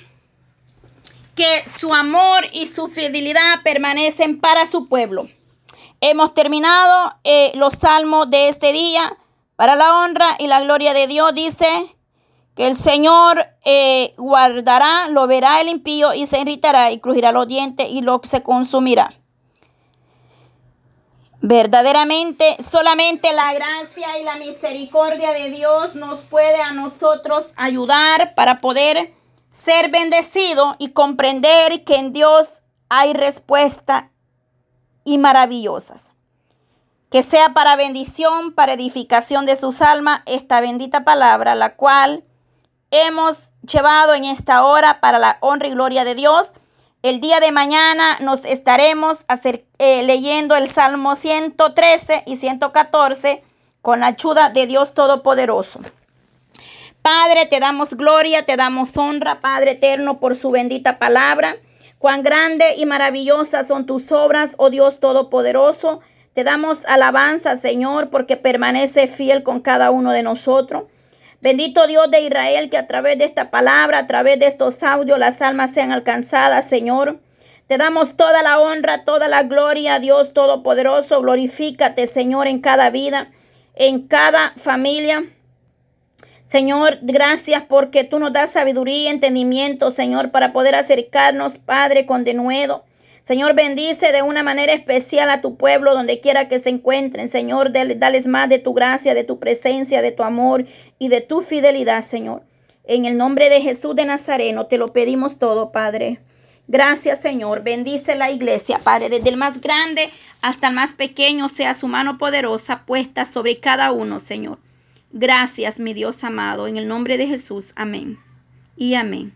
que su amor y su fidelidad permanecen para su pueblo. Hemos terminado eh, los salmos de este día. Para la honra y la gloria de Dios dice que el Señor eh, guardará, lo verá el impío y se irritará y crujirá los dientes y lo se consumirá. Verdaderamente, solamente la gracia y la misericordia de Dios nos puede a nosotros ayudar para poder ser bendecido y comprender que en Dios hay respuesta y maravillosas. Que sea para bendición, para edificación de sus almas, esta bendita palabra, la cual hemos llevado en esta hora para la honra y gloria de Dios. El día de mañana nos estaremos eh, leyendo el Salmo 113 y 114 con la ayuda de Dios Todopoderoso. Padre, te damos gloria, te damos honra, Padre eterno, por su bendita palabra. Cuán grande y maravillosa son tus obras, oh Dios Todopoderoso. Te damos alabanza, Señor, porque permanece fiel con cada uno de nosotros. Bendito Dios de Israel, que a través de esta palabra, a través de estos audios, las almas sean alcanzadas, Señor. Te damos toda la honra, toda la gloria, Dios Todopoderoso. Glorifícate, Señor, en cada vida, en cada familia. Señor, gracias porque tú nos das sabiduría y entendimiento, Señor, para poder acercarnos, Padre, con denuedo. Señor, bendice de una manera especial a tu pueblo donde quiera que se encuentren. Señor, dales más de tu gracia, de tu presencia, de tu amor y de tu fidelidad, Señor. En el nombre de Jesús de Nazareno te lo pedimos todo, Padre. Gracias, Señor. Bendice la iglesia, Padre, desde el más grande hasta el más pequeño, sea su mano poderosa puesta sobre cada uno, Señor. Gracias, mi Dios amado, en el nombre de Jesús. Amén. Y amén.